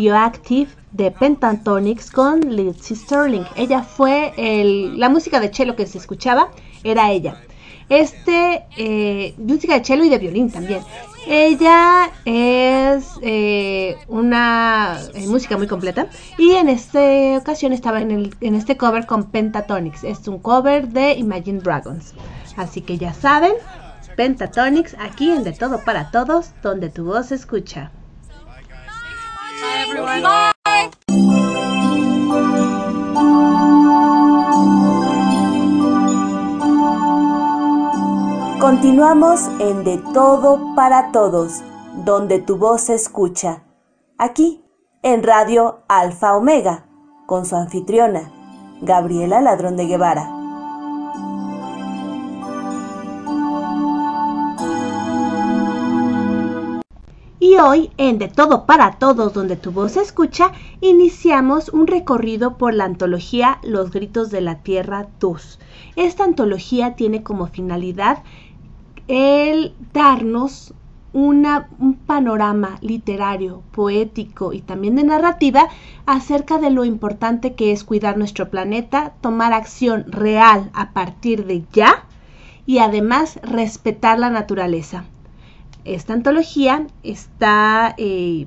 S1: Radioactive de Pentatonics con Lizzie Sterling. Ella fue la música de cello que se escuchaba, era ella. Este, eh, música de cello y de violín también. Ella es eh, una eh, música muy completa y en esta ocasión estaba en, en este cover con Pentatonics. Es un cover de Imagine Dragons. Así que ya saben, Pentatonics aquí en De Todo para Todos, donde tu voz se escucha.
S3: Continuamos en De Todo para Todos, donde tu voz se escucha. Aquí, en Radio Alfa Omega, con su anfitriona, Gabriela Ladrón de Guevara.
S1: Y hoy, en De Todo para Todos, donde tu voz se escucha, iniciamos un recorrido por la antología Los Gritos de la Tierra 2. Esta antología tiene como finalidad el darnos un panorama literario, poético y también de narrativa acerca de lo importante que es cuidar nuestro planeta, tomar acción real a partir de ya y además respetar la naturaleza. Esta antología está eh,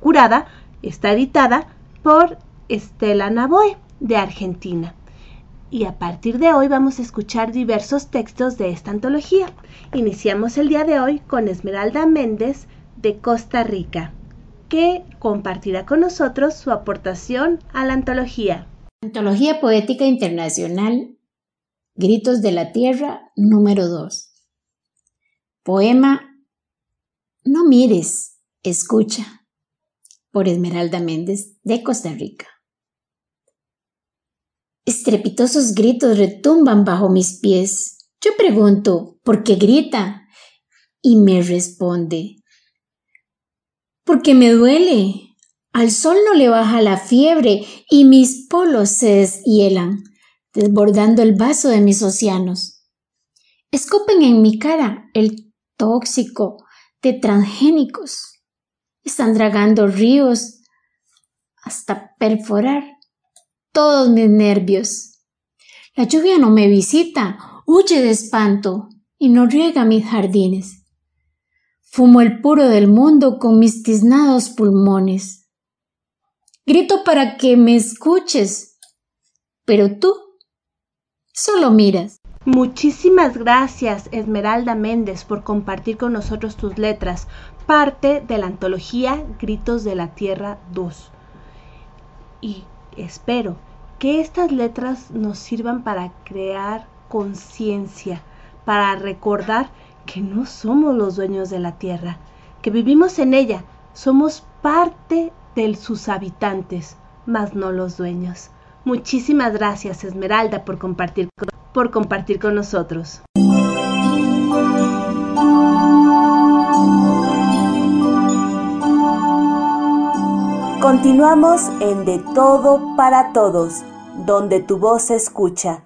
S1: curada, está editada por Estela Navoe de Argentina. Y a partir de hoy vamos a escuchar diversos textos de esta antología. Iniciamos el día de hoy con Esmeralda Méndez de Costa Rica, que compartirá con nosotros su aportación a la antología.
S11: Antología Poética Internacional, Gritos de la Tierra, número 2. Poema no mires, escucha. Por Esmeralda Méndez, de Costa Rica. Estrepitosos gritos retumban bajo mis pies. Yo pregunto, ¿por qué grita? Y me responde, porque me duele. Al sol no le baja la fiebre y mis polos se deshielan, desbordando el vaso de mis océanos. Escupen en mi cara el tóxico, de transgénicos. Están dragando ríos hasta perforar todos mis nervios. La lluvia no me visita, huye de espanto y no riega mis jardines. Fumo el puro del mundo con mis tiznados pulmones. Grito para que me escuches, pero tú solo miras.
S1: Muchísimas gracias Esmeralda Méndez por compartir con nosotros tus letras, parte de la antología Gritos de la Tierra 2. Y espero que estas letras nos sirvan para crear conciencia, para recordar que no somos los dueños de la Tierra, que vivimos en ella, somos parte de sus habitantes, mas no los dueños. Muchísimas gracias Esmeralda por compartir por compartir con nosotros.
S3: Continuamos en De Todo para Todos, donde tu voz se escucha.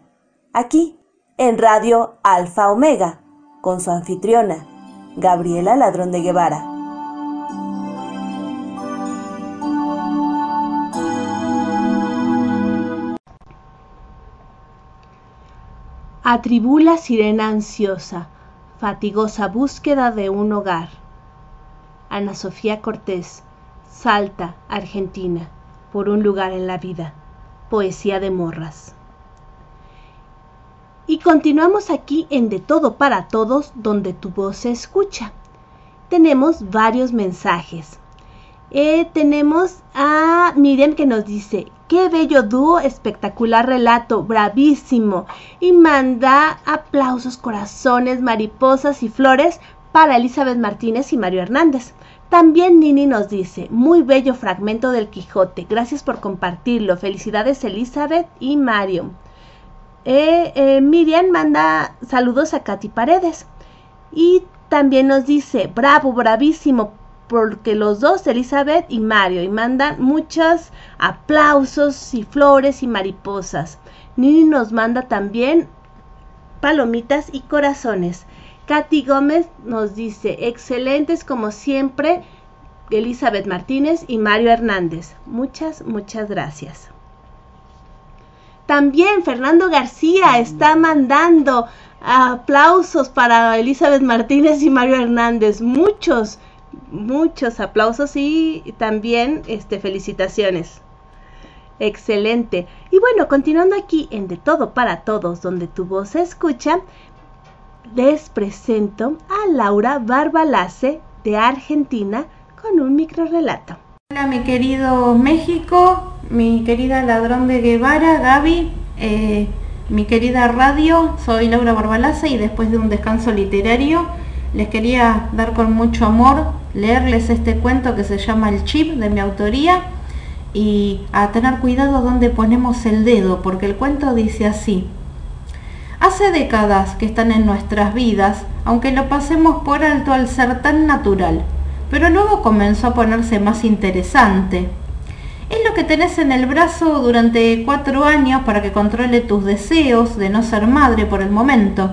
S3: Aquí, en Radio Alfa Omega, con su anfitriona, Gabriela Ladrón de Guevara.
S1: Atribula sirena ansiosa, fatigosa búsqueda de un hogar. Ana Sofía Cortés Salta, Argentina, por un lugar en la vida. Poesía de Morras. Y continuamos aquí en De Todo para Todos, donde tu voz se escucha. Tenemos varios mensajes. Eh, tenemos a Miriam que nos dice, qué bello dúo, espectacular relato, bravísimo. Y manda aplausos, corazones, mariposas y flores para Elizabeth Martínez y Mario Hernández. También Nini nos dice, muy bello fragmento del Quijote, gracias por compartirlo, felicidades Elizabeth y Mario. Eh, eh, Miriam manda saludos a Katy Paredes y también nos dice, bravo, bravísimo, porque los dos, Elizabeth y Mario, y mandan muchos aplausos y flores y mariposas. Nini nos manda también palomitas y corazones. Katy Gómez nos dice, excelentes como siempre, Elizabeth Martínez y Mario Hernández. Muchas, muchas gracias. También Fernando García está mandando aplausos para Elizabeth Martínez y Mario Hernández. Muchos, muchos aplausos y también este, felicitaciones. Excelente. Y bueno, continuando aquí en De Todo para Todos, donde tu voz se escucha, les presento a Laura Barbalace de Argentina con un micro relato.
S12: Hola mi querido México, mi querida ladrón de Guevara, Gaby, eh, mi querida radio, soy Laura Barbalace y después de un descanso literario les quería dar con mucho amor, leerles este cuento que se llama El Chip de mi autoría y a tener cuidado donde ponemos el dedo, porque el cuento dice así. Hace décadas que están en nuestras vidas, aunque lo pasemos por alto al ser tan natural, pero luego comenzó a ponerse más interesante. Es lo que tenés en el brazo durante cuatro años para que controle tus deseos de no ser madre por el momento.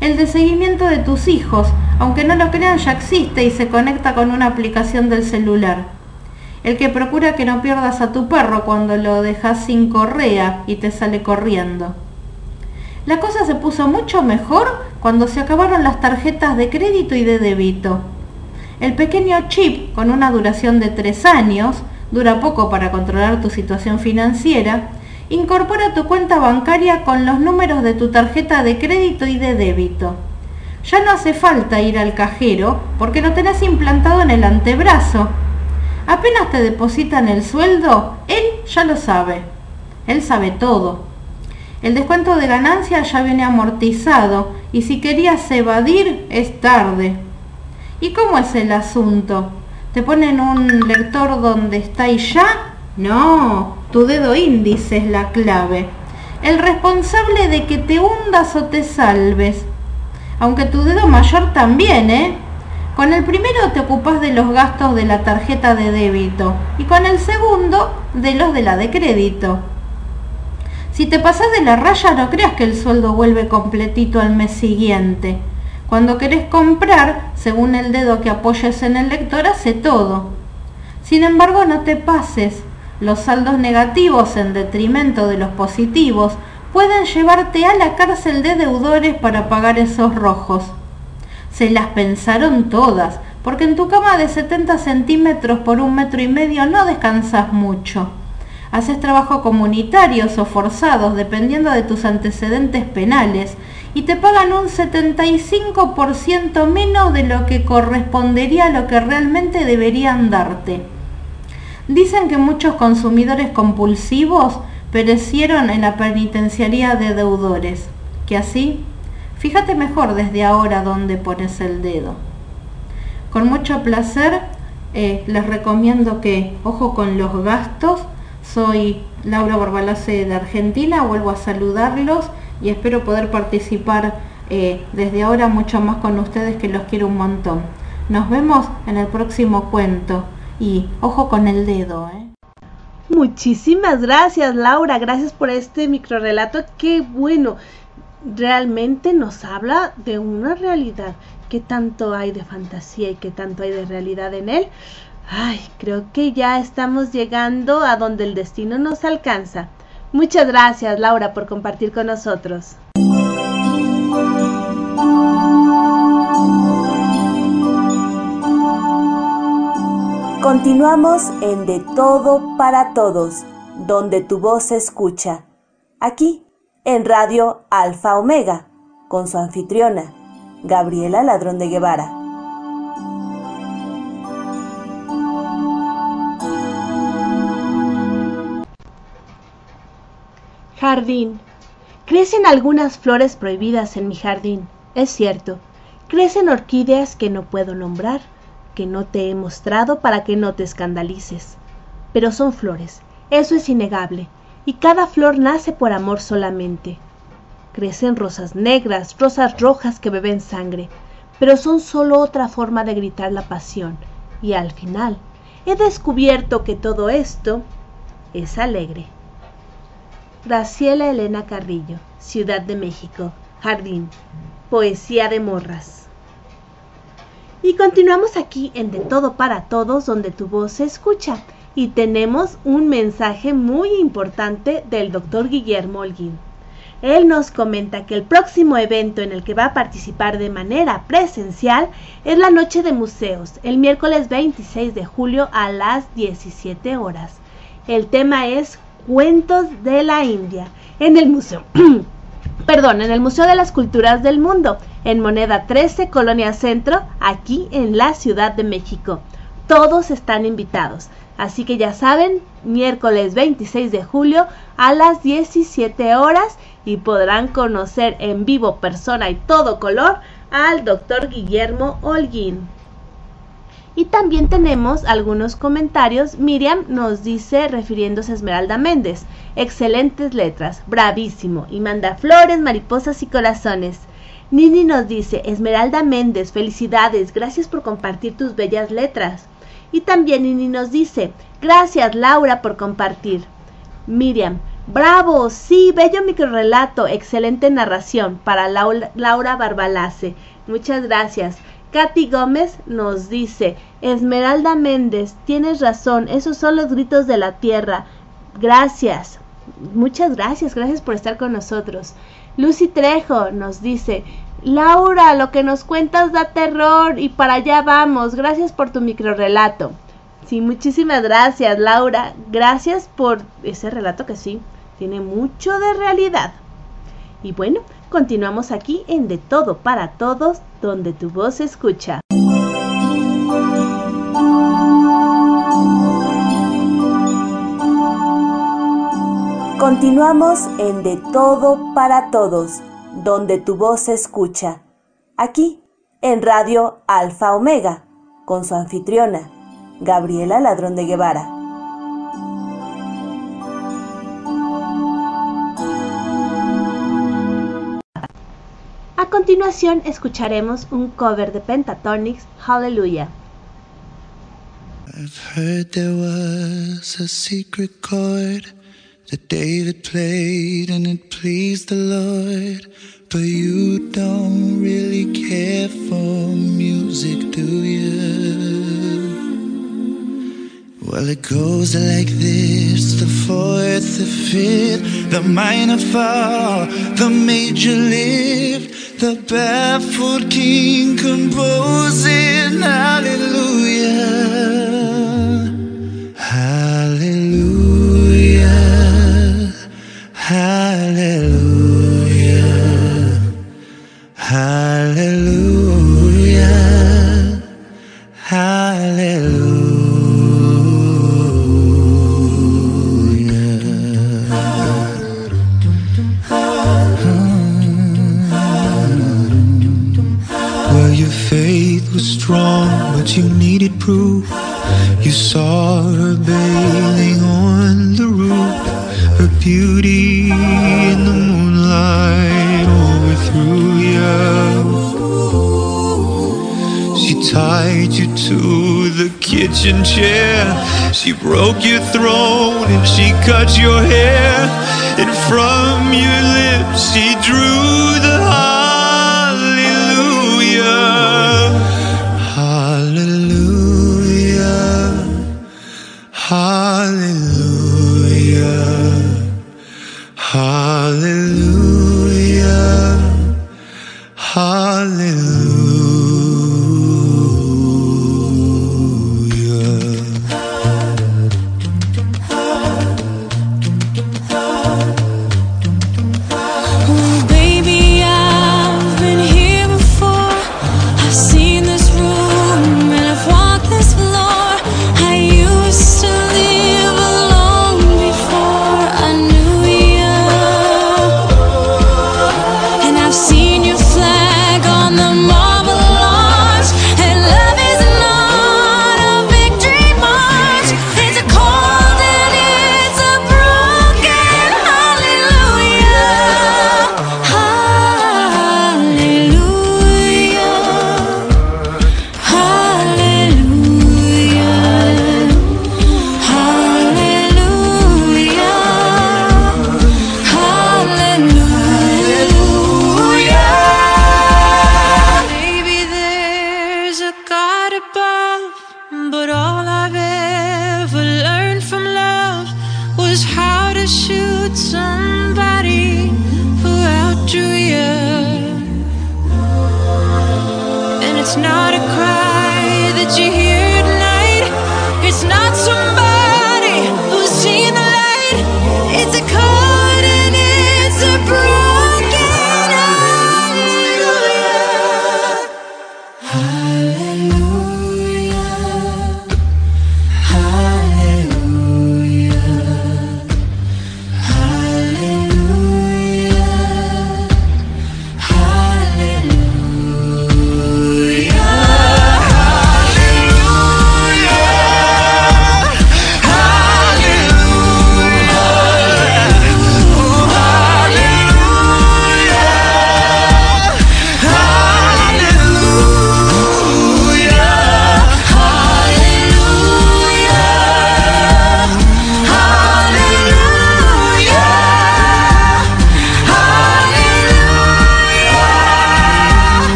S12: El de seguimiento de tus hijos, aunque no lo crean, ya existe y se conecta con una aplicación del celular. El que procura que no pierdas a tu perro cuando lo dejas sin correa y te sale corriendo. La cosa se puso mucho mejor cuando se acabaron las tarjetas de crédito y de débito. El pequeño chip, con una duración de tres años, dura poco para controlar tu situación financiera, incorpora tu cuenta bancaria con los números de tu tarjeta de crédito y de débito. Ya no hace falta ir al cajero porque lo tenés implantado en el antebrazo. Apenas te depositan el sueldo, él ya lo sabe. Él sabe todo. El descuento de ganancia ya viene amortizado y si querías evadir es tarde. ¿Y cómo es el asunto? ¿Te ponen un lector donde está y ya? No, tu dedo índice es la clave. El responsable de que te hundas o te salves. Aunque tu dedo mayor también, ¿eh? Con el primero te ocupas de los gastos de la tarjeta de débito y con el segundo de los de la de crédito. Si te pasas de la raya, no creas que el sueldo vuelve completito al mes siguiente. Cuando querés comprar, según el dedo que apoyes en el lector, hace todo. Sin embargo, no te pases. Los saldos negativos en detrimento de los positivos pueden llevarte a la cárcel de deudores para pagar esos rojos. Se las pensaron todas, porque en tu cama de 70 centímetros por un metro y medio no descansas mucho haces trabajo comunitarios o forzados dependiendo de tus antecedentes penales y te pagan un 75% menos de lo que correspondería a lo que realmente deberían darte. Dicen que muchos consumidores compulsivos perecieron en la penitenciaría de deudores. ¿Que así? Fíjate mejor desde ahora dónde pones el dedo. Con mucho placer eh, les recomiendo que, ojo con los gastos, soy Laura Barbalace de Argentina, vuelvo a saludarlos y espero poder participar eh, desde ahora mucho más con ustedes que los quiero un montón. Nos vemos en el próximo cuento y ojo con el dedo. ¿eh?
S1: Muchísimas gracias Laura, gracias por este microrelato, qué bueno, realmente nos habla de una realidad, qué tanto hay de fantasía y qué tanto hay de realidad en él. Ay, creo que ya estamos llegando a donde el destino nos alcanza. Muchas gracias Laura por compartir con nosotros.
S3: Continuamos en De Todo para Todos, donde tu voz se escucha. Aquí, en Radio Alfa Omega, con su anfitriona, Gabriela Ladrón de Guevara.
S1: Jardín. Crecen algunas flores prohibidas en mi jardín, es cierto. Crecen orquídeas que no puedo nombrar que no te he mostrado para que no te escandalices. Pero son flores, eso es innegable, y cada flor nace por amor solamente. Crecen rosas negras, rosas rojas que beben sangre, pero son solo otra forma de gritar la pasión, y al final he descubierto que todo esto es alegre. Graciela Elena Carrillo, Ciudad de México, Jardín, Poesía de Morras. Y continuamos aquí en De Todo para Todos, donde tu voz se escucha. Y tenemos un mensaje muy importante del doctor Guillermo Holguín. Él nos comenta que el próximo evento en el que va a participar de manera presencial es la Noche de Museos, el miércoles 26 de julio a las 17 horas. El tema es Cuentos de la India en el museo. perdón, en el Museo de las Culturas del Mundo, en Moneda 13, Colonia Centro, aquí en la Ciudad de México. Todos están invitados. Así que ya saben, miércoles 26 de julio a las 17 horas y podrán conocer en vivo, persona y todo color al doctor Guillermo Holguín. Y también tenemos algunos comentarios. Miriam nos dice, refiriéndose a Esmeralda Méndez, excelentes letras, bravísimo, y manda flores, mariposas y corazones. Nini nos dice, Esmeralda Méndez, felicidades, gracias por compartir tus bellas letras. Y también Nini nos dice, gracias Laura por compartir. Miriam, bravo, sí, bello microrelato, excelente narración para Laura Barbalace. Muchas gracias. Katy Gómez nos dice, Esmeralda Méndez, tienes razón, esos son los gritos de la tierra. Gracias, muchas gracias, gracias por estar con nosotros. Lucy Trejo nos dice, Laura, lo que nos cuentas da terror y para allá vamos, gracias por tu microrelato. Sí, muchísimas gracias, Laura. Gracias por ese relato que sí, tiene mucho de realidad. Y bueno, continuamos aquí en De Todo para Todos, donde tu voz se escucha.
S3: Continuamos en De Todo para Todos, donde tu voz se escucha. Aquí, en Radio Alfa Omega, con su anfitriona, Gabriela Ladrón de Guevara.
S1: A continuación escucharemos un cover de Pentatonix, Hallelujah.
S13: I've heard there was a secret chord that David played and it pleased the Lord. But you don't really care for music, do you? Well, it goes like this the fourth, the fifth, the minor fall, the major lift the baffled king composing hallelujah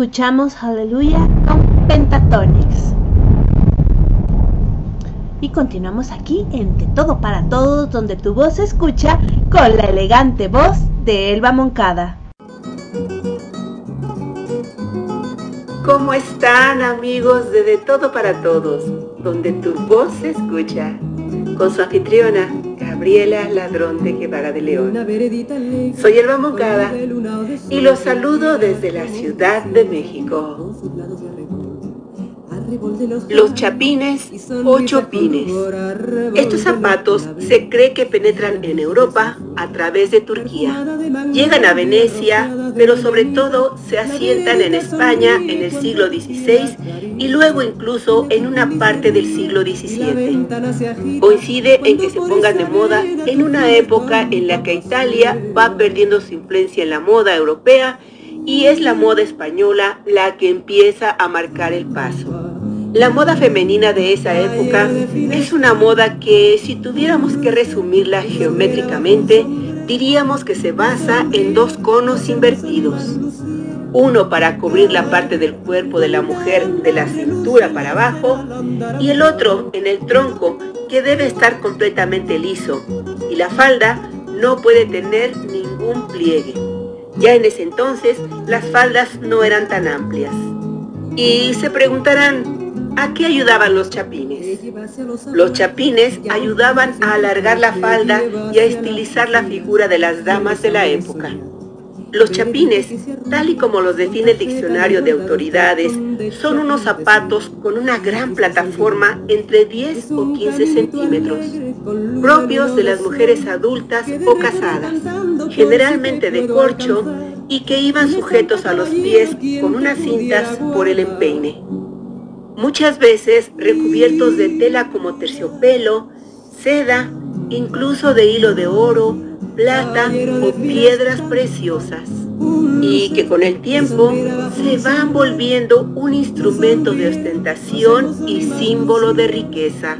S1: Escuchamos Hallelujah con Pentatonix. Y continuamos aquí en De Todo para Todos, donde tu voz se escucha con la elegante voz de Elba Moncada.
S14: ¿Cómo están amigos de De Todo para Todos, donde tu voz se escucha? Con su anfitriona, Gabriela Ladrón de Guevara de León. Soy Elba Moncada y los saludo desde la Ciudad de México. Los chapines o chopines. Estos zapatos se cree que penetran en Europa a través de Turquía. Llegan a Venecia, pero sobre todo se asientan en España en el siglo XVI y luego incluso en una parte del siglo XVII. Coincide en que se pongan de moda en una época en la que Italia va perdiendo su influencia en la moda europea y es la moda española la que empieza a marcar el paso. La moda femenina de esa época es una moda que si tuviéramos que resumirla geométricamente, diríamos que se basa en dos conos invertidos. Uno para cubrir la parte del cuerpo de la mujer de la cintura para abajo y el otro en el tronco que debe estar completamente liso y la falda no puede tener ningún pliegue. Ya en ese entonces las faldas no eran tan amplias. Y se preguntarán, ¿A qué ayudaban los chapines? Los chapines ayudaban a alargar la falda y a estilizar la figura de las damas de la época. Los chapines, tal y como los define el diccionario de autoridades, son unos zapatos con una gran plataforma entre 10 o 15 centímetros, propios de las mujeres adultas o casadas, generalmente de corcho y que iban sujetos a los pies con unas cintas por el empeine. Muchas veces recubiertos de tela como terciopelo, seda, incluso de hilo de oro, plata o piedras preciosas y que con el tiempo se van volviendo un instrumento de ostentación y símbolo de riqueza.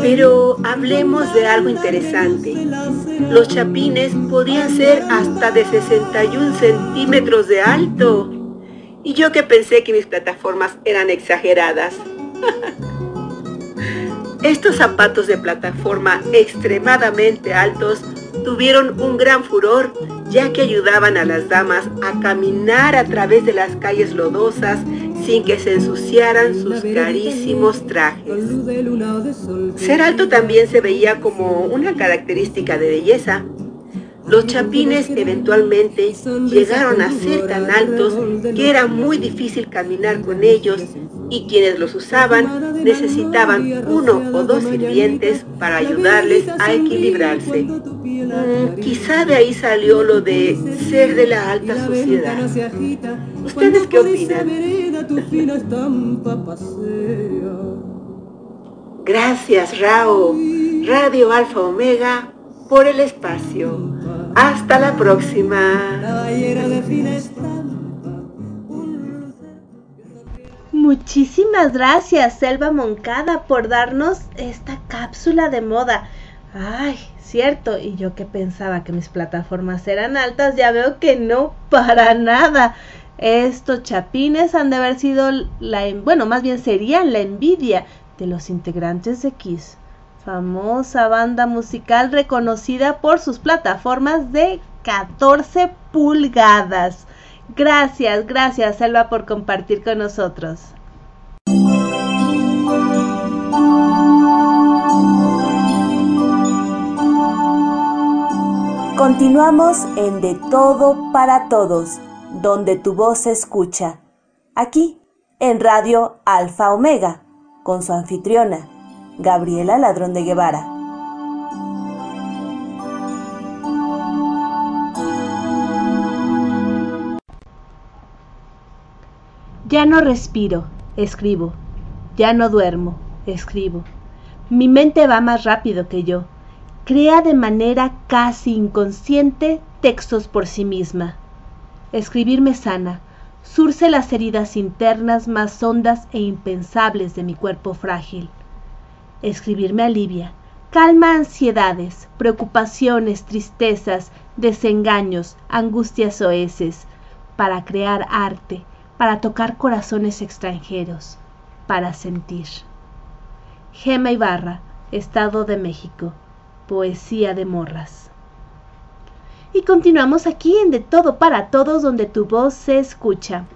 S14: Pero hablemos de algo interesante. Los chapines podían ser hasta de 61 centímetros de alto. Y yo que pensé que mis plataformas eran exageradas. Estos zapatos de plataforma extremadamente altos tuvieron un gran furor, ya que ayudaban a las damas a caminar a través de las calles lodosas sin que se ensuciaran sus carísimos trajes. Ser alto también se veía como una característica de belleza. Los chapines eventualmente llegaron a ser tan altos que era muy difícil caminar con ellos y quienes los usaban necesitaban uno o dos sirvientes para ayudarles a equilibrarse. Mm, quizá de ahí salió lo de ser de la alta sociedad. ¿Ustedes qué opinan? Gracias, Rao, Radio Alfa Omega, por el espacio. Hasta la próxima.
S1: Muchísimas gracias, Selva Moncada, por darnos esta cápsula de moda. Ay, cierto, y yo que pensaba que mis plataformas eran altas, ya veo que no, para nada. Estos chapines han de haber sido la, en- bueno, más bien serían la envidia de los integrantes de Kiss, famosa banda musical reconocida por sus plataformas de 14 pulgadas. Gracias, gracias Selva por compartir con nosotros.
S3: Continuamos en De Todo para Todos, donde tu voz se escucha. Aquí, en Radio Alfa Omega, con su anfitriona, Gabriela Ladrón de Guevara.
S1: Ya no respiro, escribo. Ya no duermo, escribo. Mi mente va más rápido que yo. Crea de manera casi inconsciente textos por sí misma. Escribir me sana, surce las heridas internas más hondas e impensables de mi cuerpo frágil. Escribir me alivia, calma ansiedades, preocupaciones, tristezas, desengaños, angustias soeces, para crear arte, para tocar corazones extranjeros, para sentir. Gema Ibarra, Estado de México, Poesía de Morras. Y continuamos aquí en De Todo para Todos, donde tu voz se escucha.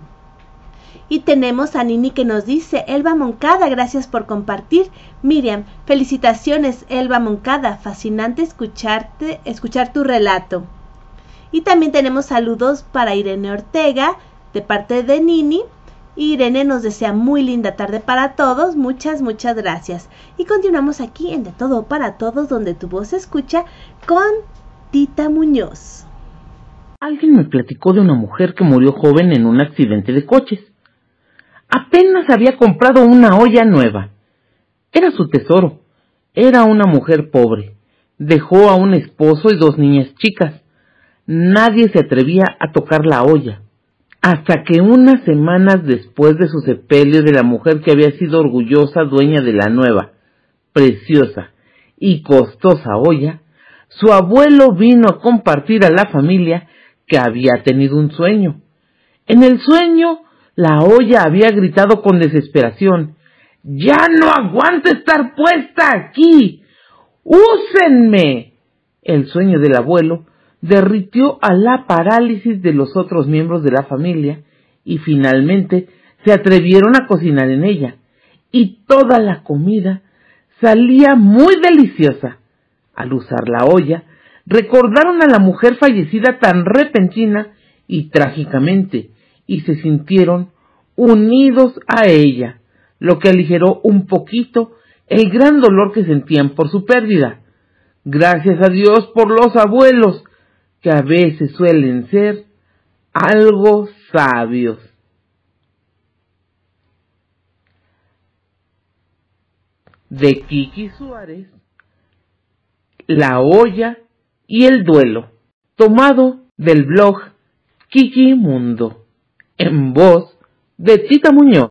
S1: Y tenemos a Nini que nos dice, Elba Moncada, gracias por compartir. Miriam, felicitaciones, Elba Moncada, fascinante escucharte, escuchar tu relato. Y también tenemos saludos para Irene Ortega, de parte de Nini. Irene nos desea muy linda tarde para todos. Muchas, muchas gracias. Y continuamos aquí en De Todo para Todos, donde tu voz se escucha con Tita Muñoz.
S15: Alguien me platicó de una mujer que murió joven en un accidente de coches. Apenas había comprado una olla nueva. Era su tesoro. Era una mujer pobre. Dejó a un esposo y dos niñas chicas. Nadie se atrevía a tocar la olla. Hasta que unas semanas después de su sepelio de la mujer que había sido orgullosa dueña de la nueva, preciosa y costosa olla, su abuelo vino a compartir a la familia que había tenido un sueño. En el sueño, la olla había gritado con desesperación Ya no aguanto estar puesta aquí. ¡Úsenme! El sueño del abuelo derritió a la parálisis de los otros miembros de la familia y finalmente se atrevieron a cocinar en ella. Y toda la comida salía muy deliciosa. Al usar la olla, recordaron a la mujer fallecida tan repentina y trágicamente, y se sintieron unidos a ella, lo que aligeró un poquito el gran dolor que sentían por su pérdida. Gracias a Dios por los abuelos, que a veces suelen ser algo sabios. De Kiki Suárez, La olla y el duelo, tomado del blog Kiki Mundo, en voz de Tita Muñoz.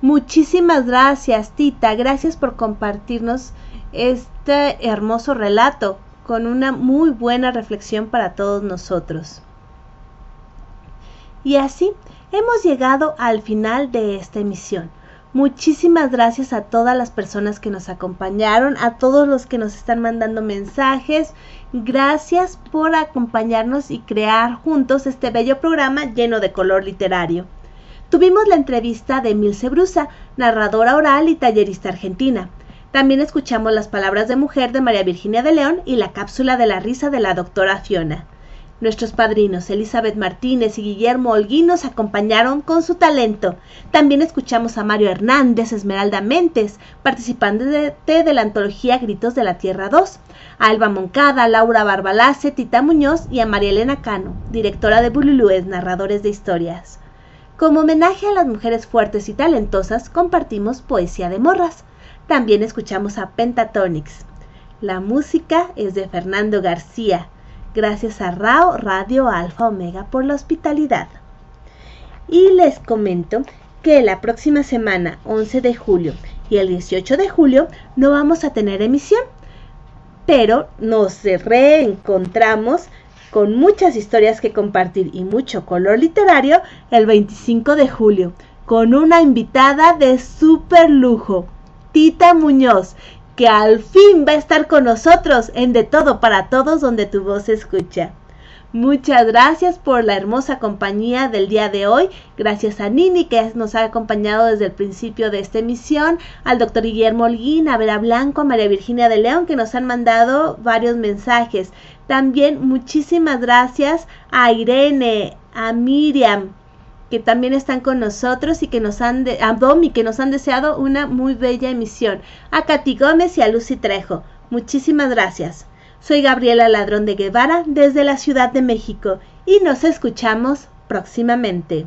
S1: Muchísimas gracias, Tita. Gracias por compartirnos este hermoso relato con una muy buena reflexión para todos nosotros. Y así hemos llegado al final de esta emisión. Muchísimas gracias a todas las personas que nos acompañaron, a todos los que nos están mandando mensajes. Gracias por acompañarnos y crear juntos este bello programa lleno de color literario. Tuvimos la entrevista de Milce Brusa, narradora oral y tallerista argentina. También escuchamos las palabras de mujer de María Virginia de León y la cápsula de la risa de la doctora Fiona. Nuestros padrinos Elizabeth Martínez y Guillermo Holguín nos acompañaron con su talento. También escuchamos a Mario Hernández, Esmeralda Mentes, participante de, la antología Gritos de la Tierra 2, a Alba Moncada, Laura Barbalace, Tita Muñoz y a María Elena Cano, directora de Bululúes, narradores de historias. Como homenaje a las mujeres fuertes y talentosas, compartimos Poesía de Morras. También escuchamos a Pentatonix. La música es de Fernando García. Gracias a RAO Radio Alfa Omega por la hospitalidad. Y les comento que la próxima semana, 11 de julio y el 18 de julio, no vamos a tener emisión, pero nos reencontramos con muchas historias que compartir y mucho color literario el 25 de julio, con una invitada de super lujo, Tita Muñoz, que al fin va a estar con nosotros en De Todo para Todos donde tu voz se escucha. Muchas gracias por la hermosa compañía del día de hoy. Gracias a Nini que nos ha acompañado desde el principio de esta emisión, al doctor Guillermo Holguín, a Vera Blanco, a María Virginia de León que nos han mandado varios mensajes. También muchísimas gracias a Irene, a Miriam, que también están con nosotros y que nos han de, a Domi, que nos han deseado una muy bella emisión. A Katy Gómez y a Lucy Trejo. Muchísimas gracias. Soy Gabriela Ladrón de Guevara desde la Ciudad de México y nos escuchamos próximamente.